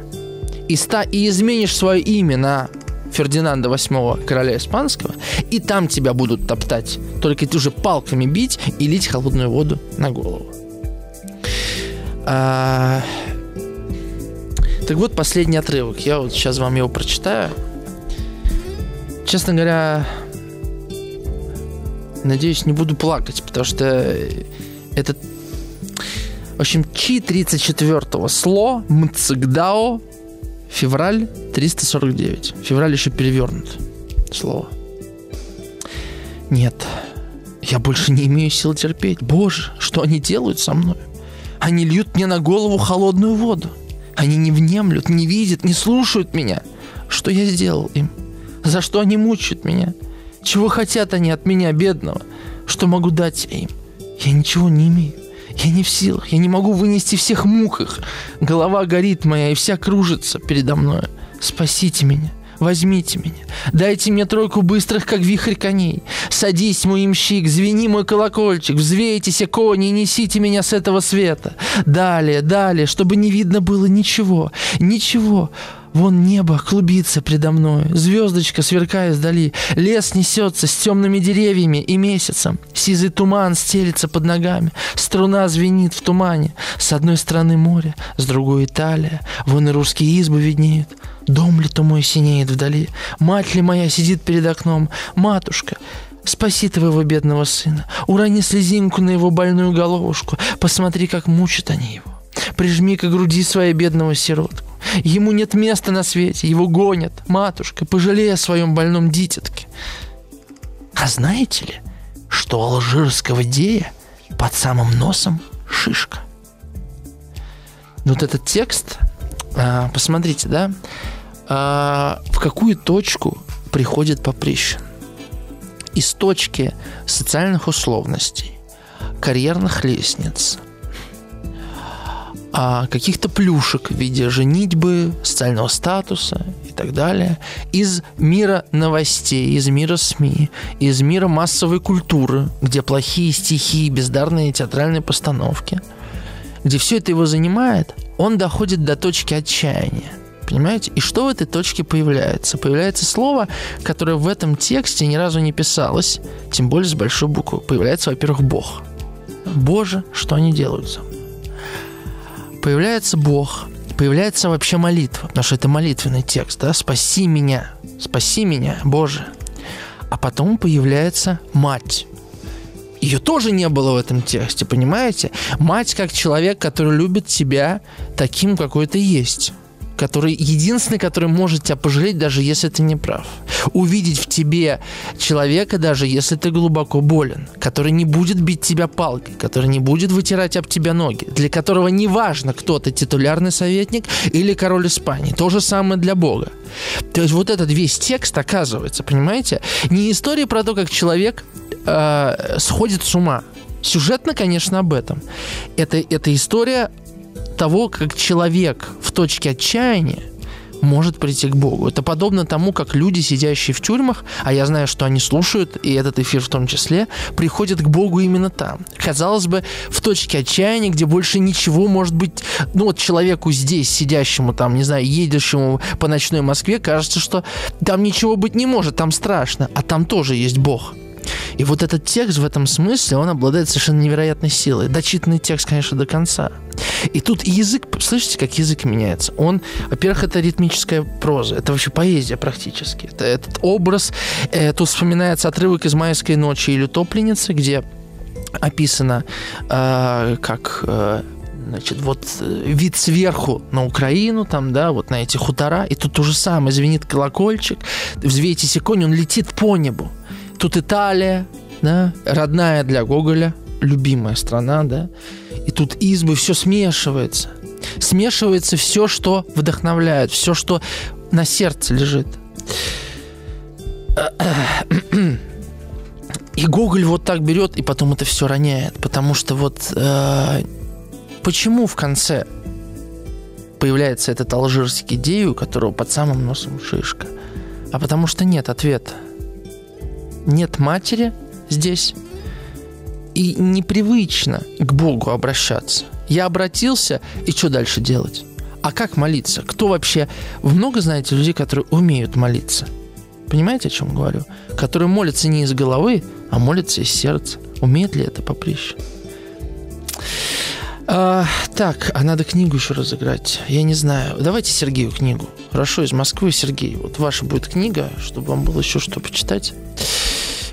и, ста- и изменишь свое имя на Фердинанда VIII, короля испанского, и там тебя будут топтать, только ты уже палками бить и лить холодную воду на голову. А... Так вот, последний отрывок. Я вот сейчас вам его прочитаю. Честно говоря, надеюсь, не буду плакать, потому что это... В общем, Чи 34-го сло Мцигдао Февраль 349. Февраль еще перевернут. Слово. Нет, я больше не имею сил терпеть. Боже, что они делают со мной? Они льют мне на голову холодную воду. Они не внемлют, не видят, не слушают меня. Что я сделал им? За что они мучают меня? Чего хотят они от меня, бедного? Что могу дать я им? Я ничего не имею. Я не в силах, я не могу вынести всех мук их. Голова горит моя и вся кружится передо мной. Спасите меня. Возьмите меня, дайте мне тройку быстрых, как вихрь коней. Садись, мой имщик, звени мой колокольчик, взвейтесь, кони, несите меня с этого света. Далее, далее, чтобы не видно было ничего, ничего. Вон небо клубится предо мной, звездочка сверкает вдали, лес несется с темными деревьями и месяцем, сизый туман стелится под ногами, струна звенит в тумане, с одной стороны море, с другой Италия, вон и русские избы виднеют, дом ли то мой синеет вдали, мать ли моя сидит перед окном, матушка, Спаси твоего бедного сына, урони слезинку на его больную головушку, посмотри, как мучат они его. Прижми к груди своей бедного сиротку. Ему нет места на свете, его гонят. Матушка, пожалей о своем больном дитятке. А знаете ли, что у алжирского дея под самым носом шишка? Вот этот текст, а, посмотрите, да, а, в какую точку приходит Поприщин. Из точки социальных условностей, карьерных лестниц – а, каких-то плюшек в виде женитьбы, социального статуса и так далее из мира новостей, из мира СМИ, из мира массовой культуры, где плохие стихи, бездарные театральные постановки, где все это его занимает, он доходит до точки отчаяния. Понимаете? И что в этой точке появляется? Появляется слово, которое в этом тексте ни разу не писалось, тем более с большой буквы. Появляется, во-первых, Бог. Боже, что они делают со мной? Появляется Бог, появляется вообще молитва, потому что это молитвенный текст, да, «Спаси меня, спаси меня, Боже». А потом появляется мать. Ее тоже не было в этом тексте, понимаете? Мать как человек, который любит тебя таким, какой ты есть который единственный, который может тебя пожалеть, даже если ты не прав. Увидеть в тебе человека, даже если ты глубоко болен, который не будет бить тебя палкой, который не будет вытирать об тебя ноги, для которого не важно, кто ты, титулярный советник или король Испании. То же самое для Бога. То есть вот этот весь текст, оказывается, понимаете, не история про то, как человек э, сходит с ума. Сюжетно, конечно, об этом. Это, это история того, как человек в точке отчаяния может прийти к Богу. Это подобно тому, как люди, сидящие в тюрьмах, а я знаю, что они слушают, и этот эфир в том числе, приходят к Богу именно там. Казалось бы, в точке отчаяния, где больше ничего может быть... Ну вот человеку здесь, сидящему там, не знаю, едущему по ночной Москве, кажется, что там ничего быть не может, там страшно, а там тоже есть Бог. И вот этот текст в этом смысле, он обладает совершенно невероятной силой. Дочитанный текст, конечно, до конца. И тут язык, слышите, как язык меняется? Он, во-первых, это ритмическая проза, это вообще поэзия практически. Это этот образ, э, тут вспоминается отрывок из «Майской ночи» или «Утопленницы», где описано, э, как э, значит, вот э, вид сверху на Украину, там, да, вот на эти хутора, и тут то же самое, звенит колокольчик, взвейтесь конь, он летит по небу. Тут Италия, да, родная для Гоголя, любимая страна, да, и тут избы, все смешивается. Смешивается все, что вдохновляет, все, что на сердце лежит. И Гоголь вот так берет и потом это все роняет, потому что вот э, почему в конце появляется этот алжирский гей, у которого под самым носом шишка? А потому что нет ответа нет матери здесь, и непривычно к Богу обращаться. Я обратился, и что дальше делать? А как молиться? Кто вообще... Вы много знаете людей, которые умеют молиться? Понимаете, о чем говорю? Которые молятся не из головы, а молятся из сердца. Умеет ли это поприще? А, так, а надо книгу еще разыграть. Я не знаю. Давайте Сергею книгу. Хорошо, из Москвы, Сергей. Вот ваша будет книга, чтобы вам было еще что почитать.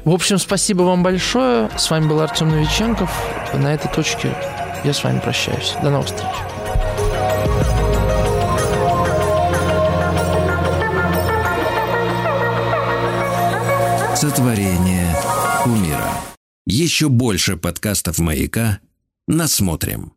В общем, спасибо вам большое. С вами был Артем Новиченков. На этой точке я с вами прощаюсь. До новых встреч. Сотворение умира. Еще больше подкастов «Маяка» насмотрим.